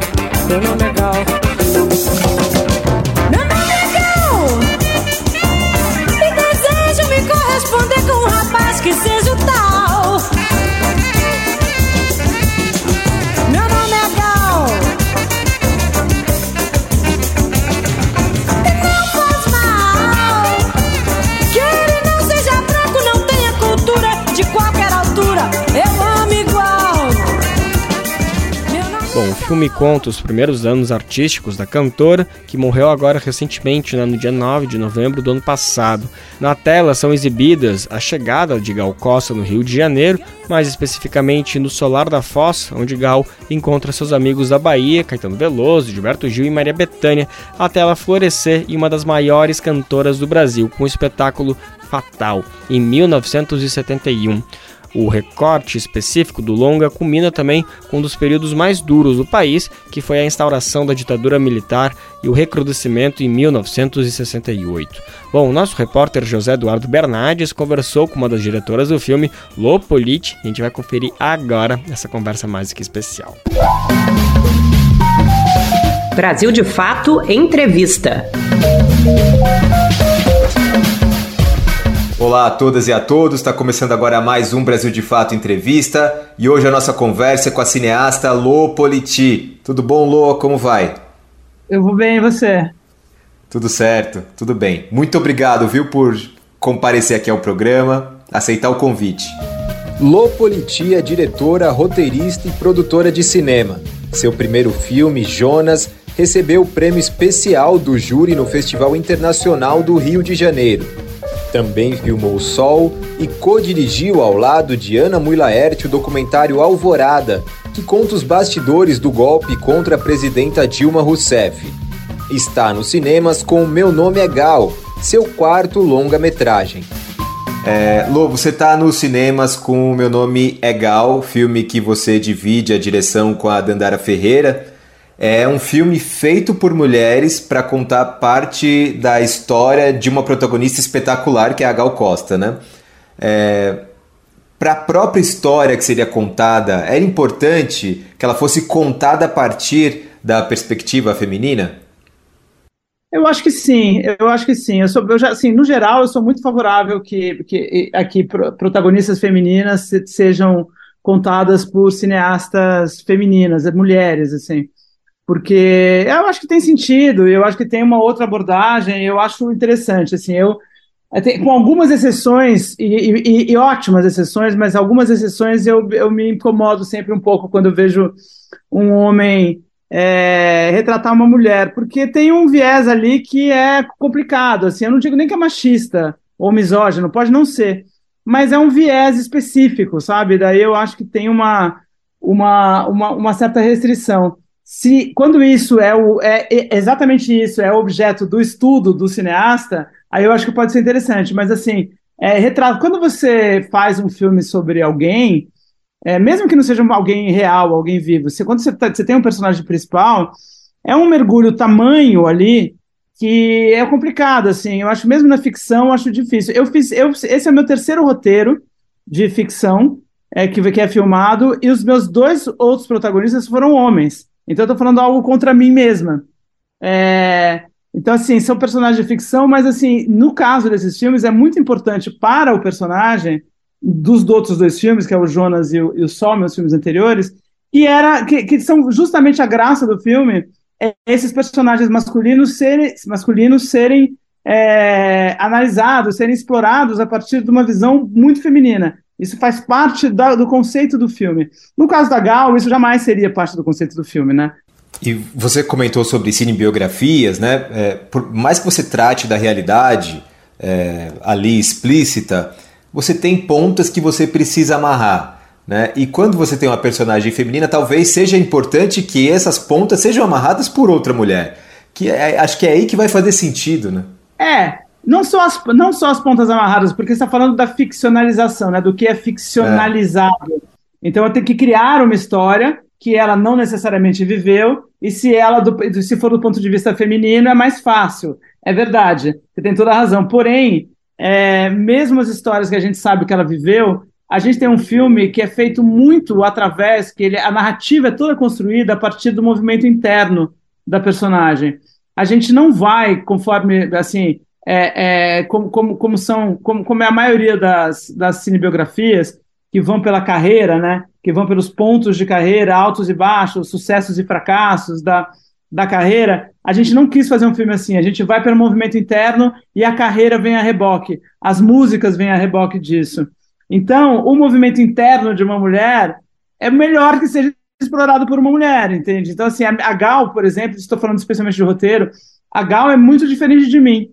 Filme conta os primeiros anos artísticos da cantora, que morreu agora recentemente, né, no dia 9 de novembro do ano passado. Na tela são exibidas a chegada de Gal Costa no Rio de Janeiro, mais especificamente no Solar da Foz, onde Gal encontra seus amigos da Bahia, Caetano Veloso, Gilberto Gil e Maria Bethânia, até ela florescer em uma das maiores cantoras do Brasil, com o espetáculo Fatal, em 1971. O recorte específico do longa culmina também com um dos períodos mais duros do país, que foi a instauração da ditadura militar e o recrudescimento em 1968. Bom, o nosso repórter José Eduardo Bernardes conversou com uma das diretoras do filme, Lopolite, e a gente vai conferir agora essa conversa mais que especial. Brasil de Fato Entrevista. Olá a todas e a todos, está começando agora mais um Brasil de Fato Entrevista e hoje a nossa conversa é com a cineasta Lô Politi. Tudo bom, Lô? Como vai? Eu vou bem, e você? Tudo certo, tudo bem. Muito obrigado, viu, por comparecer aqui ao programa, aceitar o convite. Lô Politi é diretora, roteirista e produtora de cinema. Seu primeiro filme, Jonas, recebeu o prêmio especial do júri no Festival Internacional do Rio de Janeiro. Também filmou Sol e co-dirigiu ao lado de Ana Mui Laerte o documentário Alvorada, que conta os bastidores do golpe contra a presidenta Dilma Rousseff. Está nos cinemas com Meu Nome é Gal, seu quarto longa-metragem. É, Lobo, você está nos cinemas com Meu Nome é Gal, filme que você divide a direção com a Dandara Ferreira. É um filme feito por mulheres para contar parte da história de uma protagonista espetacular, que é a Gal Costa, né? É, para a própria história que seria contada, era importante que ela fosse contada a partir da perspectiva feminina? Eu acho que sim, eu acho que sim. Eu sou, eu já, assim, no geral, eu sou muito favorável que, que aqui protagonistas femininas sejam contadas por cineastas femininas, mulheres, assim porque eu acho que tem sentido, eu acho que tem uma outra abordagem, eu acho interessante, assim, eu com algumas exceções, e, e, e, ótimas exceções, mas algumas exceções eu, eu me incomodo sempre um pouco quando vejo um homem é, retratar uma mulher, porque tem um viés ali que é complicado, assim, eu não digo nem que é machista ou misógino, pode não ser, mas é um viés específico, sabe? Daí eu acho que tem uma, uma, uma, uma certa restrição se quando isso é, o, é, é exatamente isso, é objeto do estudo do cineasta, aí eu acho que pode ser interessante. Mas assim, é, retrato, quando você faz um filme sobre alguém, é, mesmo que não seja alguém real, alguém vivo, você, quando você, tá, você tem um personagem principal, é um mergulho tamanho ali que é complicado, assim. Eu acho mesmo na ficção, eu acho difícil. Eu fiz, eu, esse é o meu terceiro roteiro de ficção é, que, que é filmado e os meus dois outros protagonistas foram homens. Então eu tô falando algo contra mim mesma. É, então, assim, são personagens de ficção, mas, assim, no caso desses filmes, é muito importante para o personagem dos outros dois filmes, que é o Jonas e o, e o Sol, meus filmes anteriores, que, era, que, que são justamente a graça do filme, é esses personagens masculinos serem, masculinos serem é, analisados, serem explorados a partir de uma visão muito feminina. Isso faz parte da, do conceito do filme. No caso da Gal, isso jamais seria parte do conceito do filme, né? E você comentou sobre cinebiografias, né? É, por mais que você trate da realidade é, ali explícita, você tem pontas que você precisa amarrar. Né? E quando você tem uma personagem feminina, talvez seja importante que essas pontas sejam amarradas por outra mulher. Que é, acho que é aí que vai fazer sentido, né? É, não só as, não só as pontas amarradas, porque você está falando da ficcionalização, né? Do que é ficcionalizado. É. Então eu tenho que criar uma história que ela não necessariamente viveu, e se ela, do, se for do ponto de vista feminino, é mais fácil. É verdade, você tem toda a razão. Porém, é, mesmo as histórias que a gente sabe que ela viveu, a gente tem um filme que é feito muito através, que ele, a narrativa é toda construída a partir do movimento interno da personagem. A gente não vai, conforme, assim, é, é, como, como, como, são, como, como é a maioria das, das cinebiografias, que vão pela carreira, né? Que vão pelos pontos de carreira, altos e baixos, sucessos e fracassos da, da carreira. A gente não quis fazer um filme assim. A gente vai pelo movimento interno e a carreira vem a reboque. As músicas vêm a reboque disso. Então, o movimento interno de uma mulher é melhor que seja explorado por uma mulher, entende? Então, assim, a Gal, por exemplo, estou falando especialmente de roteiro, a Gal é muito diferente de mim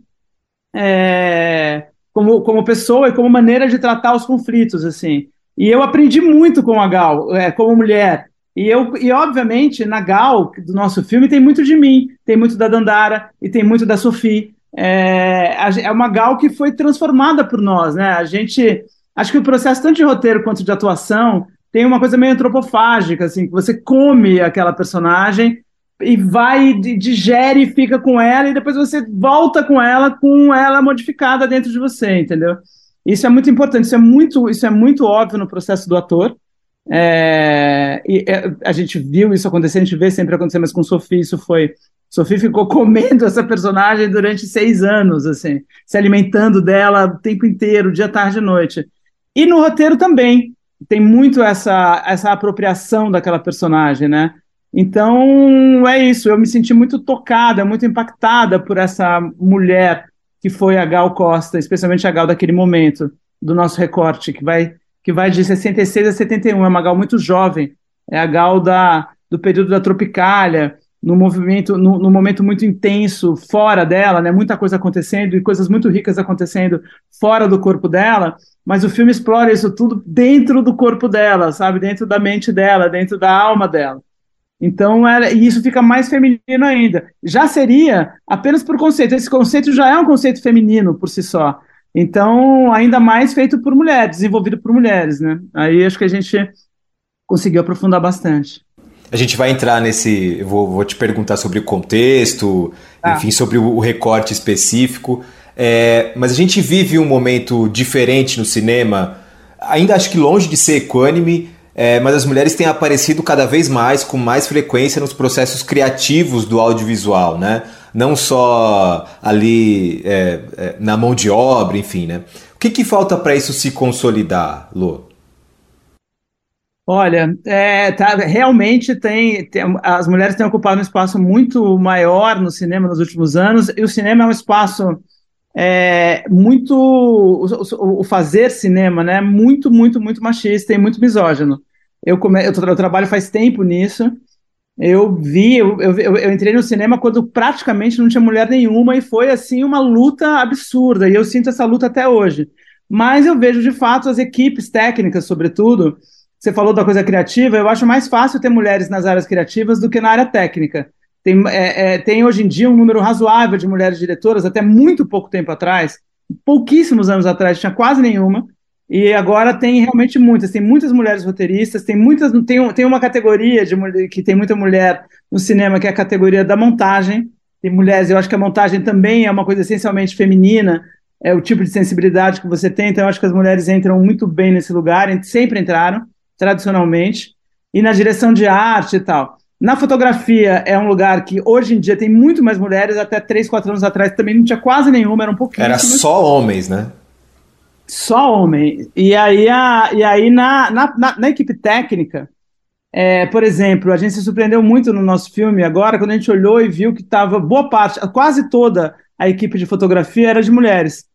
é, como, como pessoa e como maneira de tratar os conflitos, assim. E eu aprendi muito com a Gal, é, como mulher. E, eu, e, obviamente, na Gal, do nosso filme, tem muito de mim, tem muito da Dandara e tem muito da Sophie. É, é uma Gal que foi transformada por nós, né? A gente. Acho que o processo, tanto de roteiro quanto de atuação, tem uma coisa meio antropofágica, assim, que você come aquela personagem e vai, digere e fica com ela, e depois você volta com ela, com ela modificada dentro de você, entendeu? Isso é muito importante, isso é muito, isso é muito óbvio no processo do ator. É, e é, a gente viu isso acontecer, a gente vê sempre acontecer, mas com Sophie isso foi. Sophie ficou comendo essa personagem durante seis anos, assim, se alimentando dela o tempo inteiro, dia, tarde e noite. E no roteiro também tem muito essa, essa apropriação daquela personagem, né? Então, é isso. Eu me senti muito tocada, muito impactada por essa mulher que foi a Gal Costa, especialmente a Gal daquele momento do nosso recorte, que vai, que vai de 66 a 71. É uma Gal muito jovem. É a Gal da, do período da Tropicália, no movimento, no, no, momento muito intenso fora dela, né? Muita coisa acontecendo e coisas muito ricas acontecendo fora do corpo dela. Mas o filme explora isso tudo dentro do corpo dela, sabe? Dentro da mente dela, dentro da alma dela. Então, era, e isso fica mais feminino ainda. Já seria apenas por conceito. Esse conceito já é um conceito feminino por si só. Então, ainda mais feito por mulheres, desenvolvido por mulheres, né? Aí acho que a gente conseguiu aprofundar bastante. A gente vai entrar nesse. Vou, vou te perguntar sobre o contexto, ah. enfim, sobre o, recorte específico. É, mas a gente vive um momento diferente no cinema, ainda acho que longe de ser equânime, é, mas as mulheres têm aparecido cada vez mais, com mais frequência, nos processos criativos do audiovisual, né? Não só ali é, é na mão de obra, enfim, né? O que, que falta para isso se consolidar, Lô? Olha, é, tá, realmente tem, tem, as mulheres têm ocupado um espaço muito maior no cinema nos últimos anos, e o cinema é um espaço é, muito o, o, fazer cinema, né? Muito, muito, muito machista e muito misógino. Eu, come, eu, eu trabalho faz tempo nisso. Eu vi, eu, eu, eu, entrei no cinema quando praticamente não tinha mulher nenhuma e foi assim uma luta absurda. E eu sinto essa luta até hoje. Mas eu vejo de fato as equipes técnicas, sobretudo, você falou da coisa criativa, eu acho mais fácil ter mulheres nas áreas criativas do que na área técnica. Tem, é, é, tem hoje em dia um número razoável de mulheres diretoras, até muito pouco tempo atrás, pouquíssimos anos atrás, tinha quase nenhuma, e agora tem realmente muitas. Tem muitas mulheres roteiristas, tem muitas. Tem, tem uma categoria de que tem muita mulher no cinema, que é a categoria da montagem. Tem mulheres, eu acho que a montagem também é uma coisa essencialmente feminina, é o tipo de sensibilidade que você tem, então eu acho que as mulheres entram muito bem nesse lugar, sempre entraram tradicionalmente, e na direção de arte e tal. Na fotografia é um lugar que hoje em dia tem muito mais mulheres, até 3, 4 anos atrás também não tinha quase nenhuma, era um pouquinho. Era só homens, né? Só homem. E aí, a, e aí na, na, na, na equipe técnica, é, por exemplo, a gente se surpreendeu muito no nosso filme agora, quando a gente olhou e viu que estava boa parte, quase toda a equipe de fotografia era de mulheres.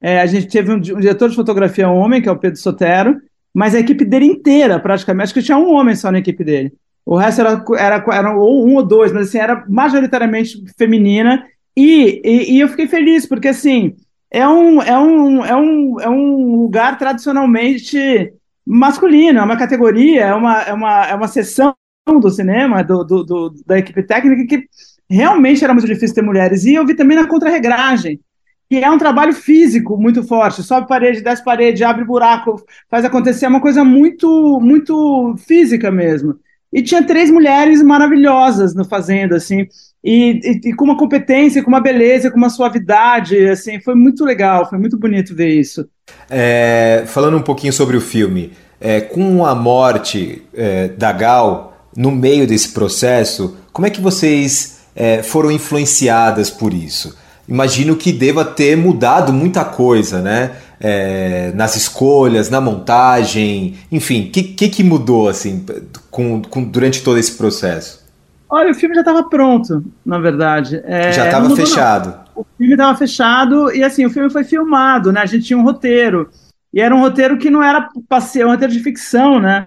É, a gente teve um, um, diretor de fotografia homem, que é o Pedro Sotero, mas a equipe dele inteira, praticamente, acho que tinha um homem só na equipe dele. O resto era, era, era ou um ou dois, mas assim, era majoritariamente feminina. E, e, e, eu fiquei feliz, porque assim, é um, é um, é um, é um lugar tradicionalmente masculino, é uma categoria, é uma, é uma, é uma sessão do cinema, do, do, do da equipe técnica, que realmente era muito difícil ter mulheres. E eu vi também na contra-regragem que é um trabalho físico muito forte. Sobe parede, desce parede, abre buraco, faz acontecer. É uma coisa muito, muito física mesmo. E tinha três mulheres maravilhosas no fazendo, assim, e, e, e, com uma competência, com uma beleza, com uma suavidade, assim, foi muito legal, foi muito bonito ver isso. É, falando um pouquinho sobre o filme, é, com a morte é, da Gal no meio desse processo, como é que vocês é, foram influenciadas por isso? imagino que deva ter mudado muita coisa, né? É, nas escolhas, na montagem, enfim, o que, que, que, mudou assim com, com, durante todo esse processo? Olha, o filme já estava pronto, na verdade. É, já estava fechado. Não. O filme estava fechado e assim o filme foi filmado, né? A gente tinha um roteiro e era um roteiro que não era passeio, um roteiro de ficção, né?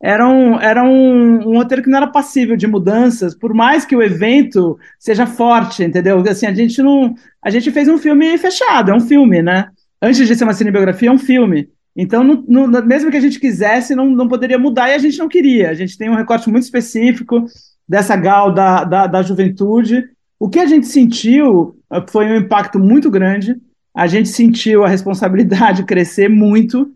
era um, era um, um roteiro que não era passível de mudanças, por mais que o evento seja forte, entendeu? Assim, a gente não. A gente fez um filme fechado, é um filme, né? Antes de ser uma cinebiografia, é um filme. Então, no, no, mesmo que a gente quisesse, não, não poderia mudar e a gente não queria. A gente tem um recorte muito específico dessa gal da, da, da juventude. O que a gente sentiu eh, foi um impacto muito grande. A gente sentiu a responsabilidade crescer muito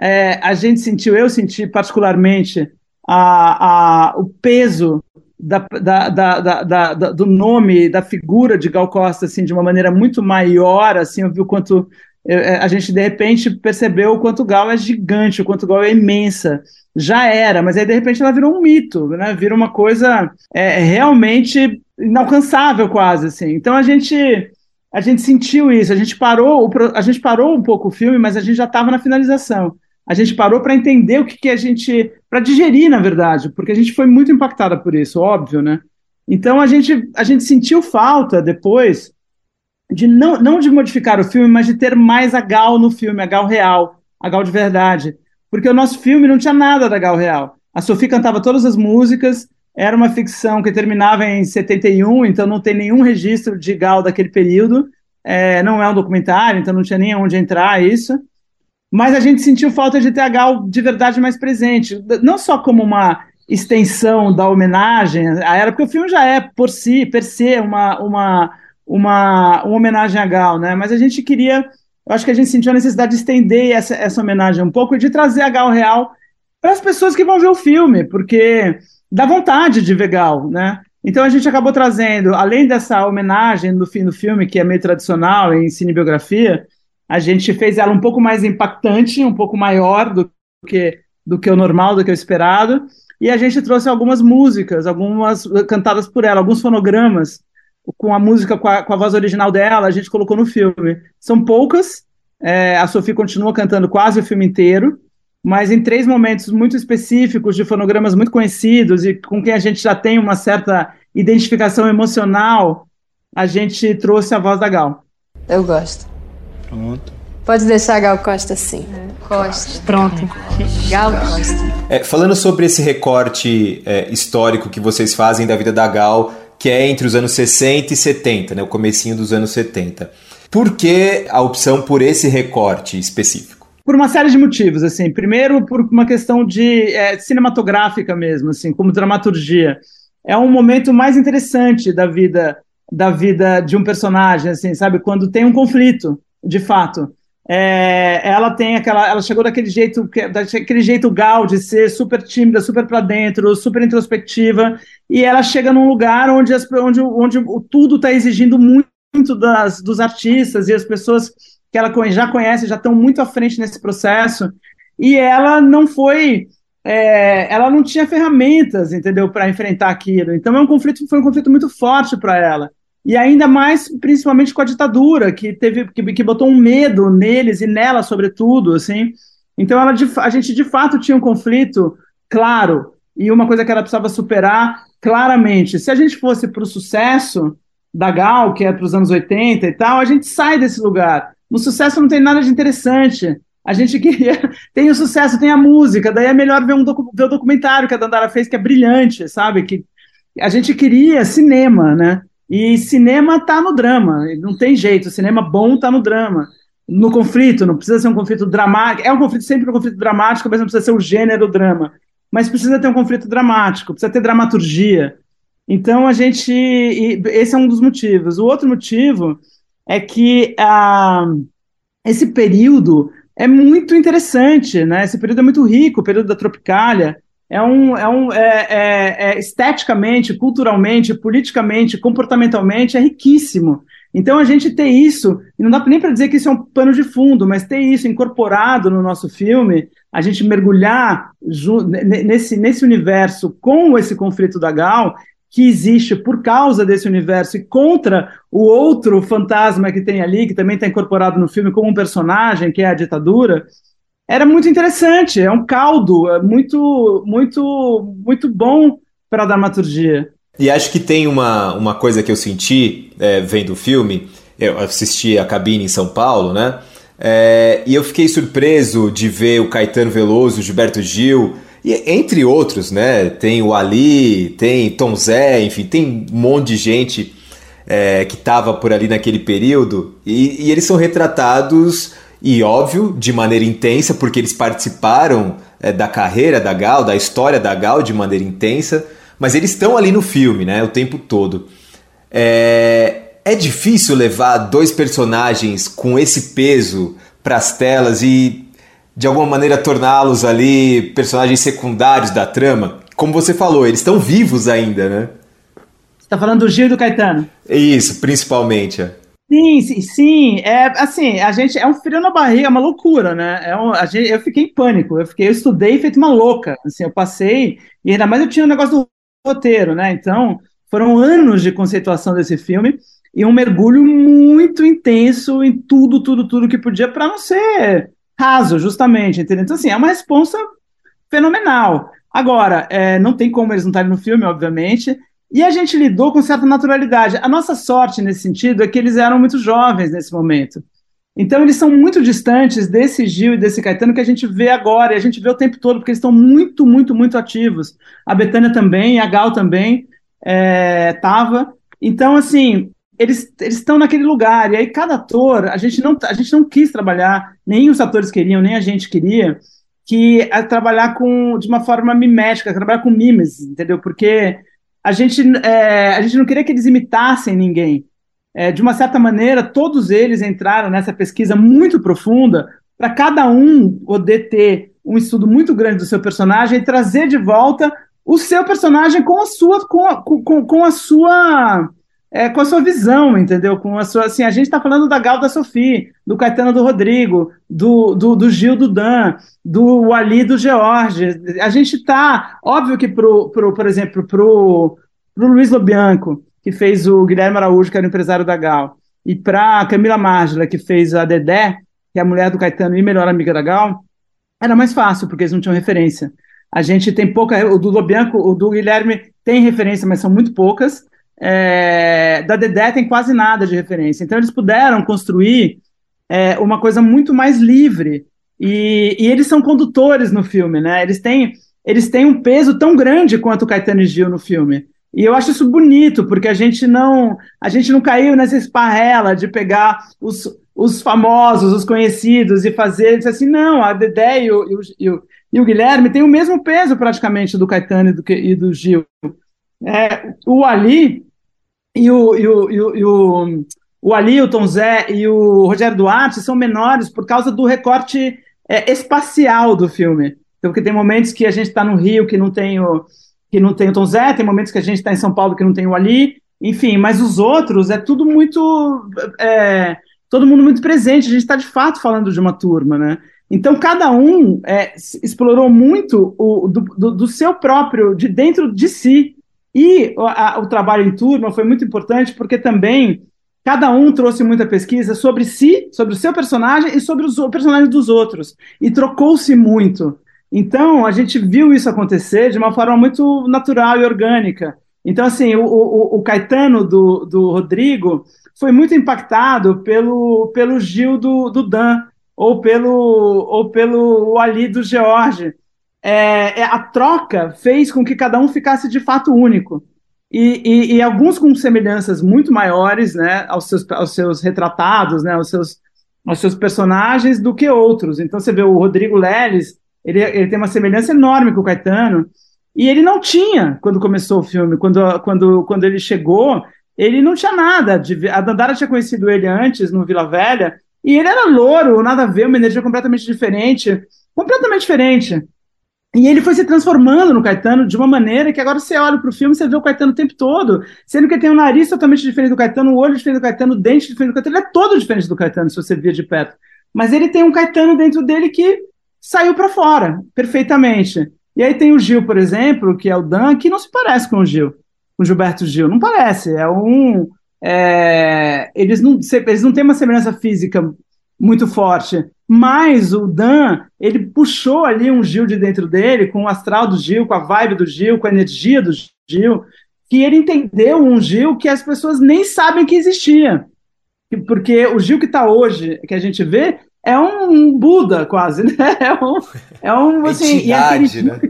é, a gente sentiu, eu senti particularmente a, a, o peso da, da, da, da, do nome, da figura de Gal Costa, assim, de uma maneira muito maior, assim, eu vi o quanto a gente de repente percebeu o quanto Gal é gigante, o quanto Gal é imensa. Já era, mas aí de repente ela virou um mito, né? Vira uma coisa é, realmente inalcançável quase, assim. Então a gente a gente sentiu isso, a gente parou, a gente parou um pouco o filme, mas a gente já estava na finalização a gente parou para entender o que, que a gente. para digerir, na verdade, porque a gente foi muito impactada por isso, óbvio, né? Então a gente, a gente sentiu falta depois de não, não de modificar o filme, mas de ter mais a Gal no filme, a Gal real, a Gal de verdade. Porque o nosso filme não tinha nada da Gal real. A Sophie cantava todas as músicas, era uma ficção que terminava em 71, então não tem nenhum registro de Gal daquele período. É, não é um documentário, então não tinha nem onde entrar isso. Mas a gente sentiu falta de ter a Gal de verdade mais presente, não só como uma extensão da homenagem à ela, porque o filme já é por si, per se, uma, uma, uma, uma homenagem a Gal, né? Mas a gente queria, eu acho que a gente sentiu a necessidade de estender essa, essa homenagem um pouco e de trazer a Gal real para as pessoas que vão ver o filme, porque dá vontade de ver Gal, né? Então a gente acabou trazendo, além dessa homenagem no fim do filme, que é meio tradicional em cinebiografia, a gente fez ela um pouco mais impactante, um pouco maior do que, do que o normal, do que o esperado, e a gente trouxe algumas músicas, algumas cantadas por ela, alguns fonogramas com a música, com a, com a voz original dela, a gente colocou no filme. São poucas, é, a Sofia continua cantando quase o filme inteiro, mas em três momentos muito específicos de fonogramas muito conhecidos e com quem a gente já tem uma certa identificação emocional, a gente trouxe a voz da Gal. Eu gosto. Pronto. Pode deixar a Gal Costa assim. Costa. Pronto. Gal Costa. É, falando sobre esse recorte é, histórico que vocês fazem da vida da Gal, que é entre os anos 60 e 70, né, o comecinho dos anos 70. Por que a opção por esse recorte específico? por uma série de motivos, assim. Primeiro, por uma questão de é, cinematográfica mesmo, assim, como dramaturgia. É um momento mais interessante da vida da vida de um personagem, assim, sabe? Quando tem um conflito, de fato. É, ela tem aquela, ela chegou daquele jeito, daquele jeito gal de ser super tímida, super para dentro, super introspectiva, e ela chega num lugar onde, as, onde, onde tudo está exigindo muito das, dos artistas e as pessoas que ela já conhece, já estão muito à frente nesse processo, e ela não foi, é, ela não tinha ferramentas, entendeu, para enfrentar aquilo. Então é um conflito, foi um conflito muito forte para ela. E ainda mais, principalmente com a ditadura, que teve, que, que botou um medo neles e nela, sobretudo, assim. Então ela, a gente de fato tinha um conflito claro e uma coisa que ela precisava superar claramente. Se a gente fosse para o sucesso da Gal, que é para os anos 80 e tal, a gente sai desse lugar. No sucesso não tem nada de interessante. A gente queria. Tem o sucesso, tem a música, daí é melhor ver, um docu... ver o documentário que a Dandara fez, que é brilhante, sabe? Que a gente queria cinema, né? E cinema tá no drama, não tem jeito. Cinema bom tá no drama. No conflito, não precisa ser um conflito dramático. É um conflito sempre um conflito dramático, mas não precisa ser o gênero drama. Mas precisa ter um conflito dramático, precisa ter dramaturgia. Então a gente. Esse é um dos motivos. O outro motivo é que ah, esse período é muito interessante, né? Esse período é muito rico, o período da Tropicália. É um, é um é, é, é esteticamente, culturalmente, politicamente, comportamentalmente, é riquíssimo. Então a gente ter isso, e não dá nem para dizer que isso é um pano de fundo, mas ter isso incorporado no nosso filme, a gente mergulhar nesse, nesse universo com esse conflito da Gal, que existe por causa desse universo e contra o outro fantasma que tem ali, que também está incorporado no filme como um personagem, que é a ditadura, era muito interessante. É um caldo é muito, muito, muito bom para a dramaturgia. E acho que tem uma, uma coisa que eu senti é, vendo o filme. Eu assisti a cabine em São Paulo, né? É, e eu fiquei surpreso de ver o Caetano Veloso, o Gilberto Gil, e entre outros, né? Tem o Ali, tem Tom Zé, enfim, tem um monte de gente é, que estava por ali naquele período e, e, eles são retratados, e óbvio, de maneira intensa, porque eles participaram é, da carreira da Gal, da história da Gal de maneira intensa, mas eles estão ali no filme, né? O tempo todo. É, é difícil levar dois personagens com esse peso para as telas e de alguma maneira torná-los ali personagens secundários da trama. Como você falou, eles estão vivos ainda, né? Você está falando do Gil e do Caetano? Isso, principalmente. É. Sim, sim, sim, é assim, a gente é um frio na barriga, é uma loucura, né? É um, a gente, eu fiquei em pânico, eu fiquei, eu estudei feito uma louca, assim, eu passei e ainda mais eu tinha um negócio do roteiro, né? Então foram anos de conceituação desse filme e um mergulho muito intenso em tudo, tudo, tudo que podia para não ser raso, justamente, entendeu? Então, assim, é uma resposta fenomenal. Agora, é, não tem como eles não estarem no filme, obviamente, e a gente lidou com certa naturalidade. A nossa sorte nesse sentido é que eles eram muito jovens nesse momento. Então eles são muito distantes desse Gil e desse Caetano que a gente vê agora, e a gente vê o tempo todo, porque eles estão muito, muito, muito ativos. A Betânia também, a Gal também estava. É, então, assim, eles estão naquele lugar, e aí cada ator, a gente, não, a gente não quis trabalhar, nem os atores queriam, nem a gente queria, que é trabalhar com, de uma forma mimética, trabalhar com mimes, entendeu? Porque a gente, é, a gente não queria que eles imitassem ninguém. É, de uma certa maneira, todos eles entraram nessa pesquisa muito profunda para cada um poder ter um estudo muito grande do seu personagem e trazer de volta o seu personagem com a sua com a, com, com a sua é, com a sua visão, entendeu? Com a sua assim, a gente está falando da Gal da Sofia, do Caetano do Rodrigo, do, do, do Gil do Dan, do Ali do George. A gente está óbvio que pro, pro por exemplo pro, pro Luiz Lobianco que fez o Guilherme Araújo, que era o empresário da Gal, e para Camila Márgila, que fez a Dedé, que é a mulher do Caetano e melhor amiga da Gal, era mais fácil, porque eles não tinham referência. A gente tem pouca. O do Lobianco, o do Guilherme tem referência, mas são muito poucas. É, da Dedé tem quase nada de referência. Então eles puderam construir é, uma coisa muito mais livre. E, e, eles são condutores no filme, né? Eles têm, eles têm um peso tão grande quanto o Caetano e Gil no filme. E eu acho isso bonito, porque a gente não a gente não caiu nessa esparrela de pegar os, os famosos, os conhecidos e fazer assim, não, a Dedé e o, e o, e o Guilherme têm o mesmo peso praticamente do Caetano e do, e do Gil. É, o Ali e o, e o, e o, e o, o Ali, o Tom Zé e o Rogério Duarte são menores por causa do recorte é, espacial do filme. Então, porque tem momentos que a gente está no Rio que não tem o que não tem o Tom Zé, tem momentos que a gente está em São Paulo que não tem o Ali, enfim, mas os outros é tudo muito. É, todo mundo muito presente, a gente está de fato falando de uma turma, né? Então, cada um é, explorou muito o, do, do, do, seu próprio, de dentro de si. E a, o trabalho em turma foi muito importante porque também cada um trouxe muita pesquisa sobre si, sobre o seu personagem e sobre os personagens dos outros. E trocou-se muito. Então, a gente viu isso acontecer de uma forma muito natural e orgânica. Então, assim, o, o, o Caetano do, do Rodrigo foi muito impactado pelo, pelo Gil do, do Dan, ou pelo, ou pelo Ali do George. É, é, a troca fez com que cada um ficasse de fato único. E, e, e, alguns com semelhanças muito maiores né, aos, seus, aos seus retratados, né, aos, seus, aos seus personagens, do que outros. Então, você vê o Rodrigo Leles, ele, ele tem uma semelhança enorme com o Caetano. E ele não tinha quando começou o filme. Quando, quando, quando ele chegou, ele não tinha nada. De, a Dandara tinha conhecido ele antes no Vila Velha. E ele era louro, nada a ver, uma energia completamente diferente. Completamente diferente. E ele foi se transformando no Caetano de uma maneira que agora você olha para o filme você vê o Caetano o tempo todo, sendo que ele tem um nariz totalmente diferente do Caetano, o olho diferente do Caetano, o dente diferente do Caetano, ele é todo diferente do Caetano se você via de perto. Mas ele tem um Caetano dentro dele que saiu para fora, perfeitamente. E aí tem o Gil, por exemplo, que é o Dan, que não se parece com o Gil, com o Gilberto Gil, não parece. É um. É, eles, não, eles não têm uma semelhança física muito forte, mas o Dan, ele puxou ali um Gil de dentro dele, com o astral do Gil, com a vibe do Gil, com a energia do Gil, que ele entendeu um Gil que as pessoas nem sabem que existia. Porque o Gil que está hoje, que a gente vê, é um Buda quase, né? É um, é um assim, entidade, né?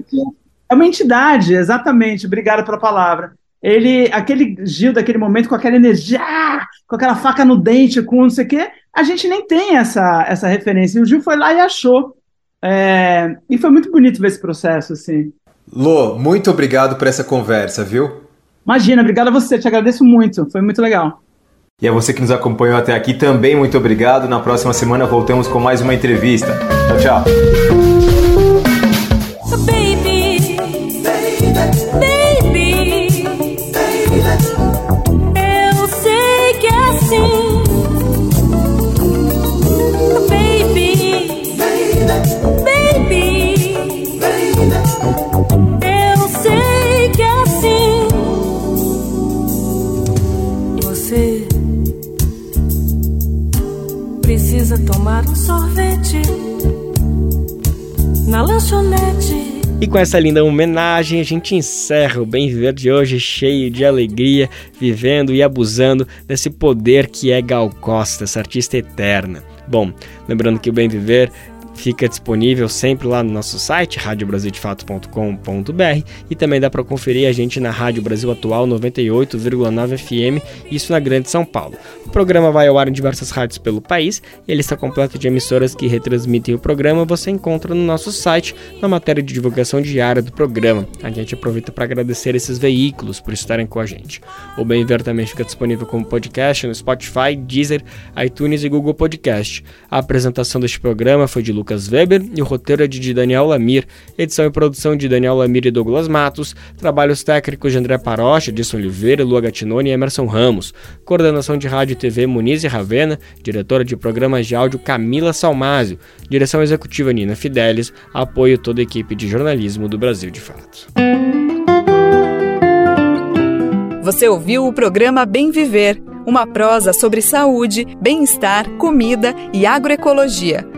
é uma entidade, exatamente. Obrigada pela palavra. Ele, aquele Gil daquele momento com aquela energia, com aquela faca no dente, com não sei o quê, a gente nem tem essa, essa referência. E o Gil foi lá e achou. É, e foi muito bonito ver esse processo, assim. Lô, muito obrigado por essa conversa, viu? Imagina, obrigado a você, te agradeço muito, foi muito legal. E a você que nos acompanhou até aqui também, muito obrigado. Na próxima semana voltamos com mais uma entrevista. Tchau, tchau. E com essa linda homenagem, a gente encerra o Bem Viver de hoje, cheio de alegria, vivendo e abusando desse poder que é Gal Costa, essa artista eterna. Bom, lembrando que o Bem Viver fica disponível sempre lá no nosso site, radiobrasildefato.com.br e também dá para conferir a gente na Rádio Brasil Atual 98,9 FM, isso na Grande São Paulo. O programa vai ao ar em diversas rádios pelo país e a lista completa de emissoras que retransmitem o programa você encontra no nosso site, na matéria de divulgação diária do programa. A gente aproveita para agradecer esses veículos por estarem com a gente. O Bem Ver também fica disponível como podcast no Spotify, Deezer, iTunes e Google Podcast. A apresentação deste programa foi de Lucas Lucas Weber e o roteiro é de Daniel Lamir, edição e produção de Daniel Lamir e Douglas Matos, trabalhos técnicos de André Parocha, Edson Oliveira, Lua Gatinoni e Emerson Ramos, coordenação de rádio e TV Muniz e Ravena, diretora de programas de áudio Camila Salmásio, direção executiva Nina Fidelis, apoio toda a equipe de jornalismo do Brasil de Fato. Você ouviu o programa Bem Viver, uma prosa sobre saúde, bem-estar, comida e agroecologia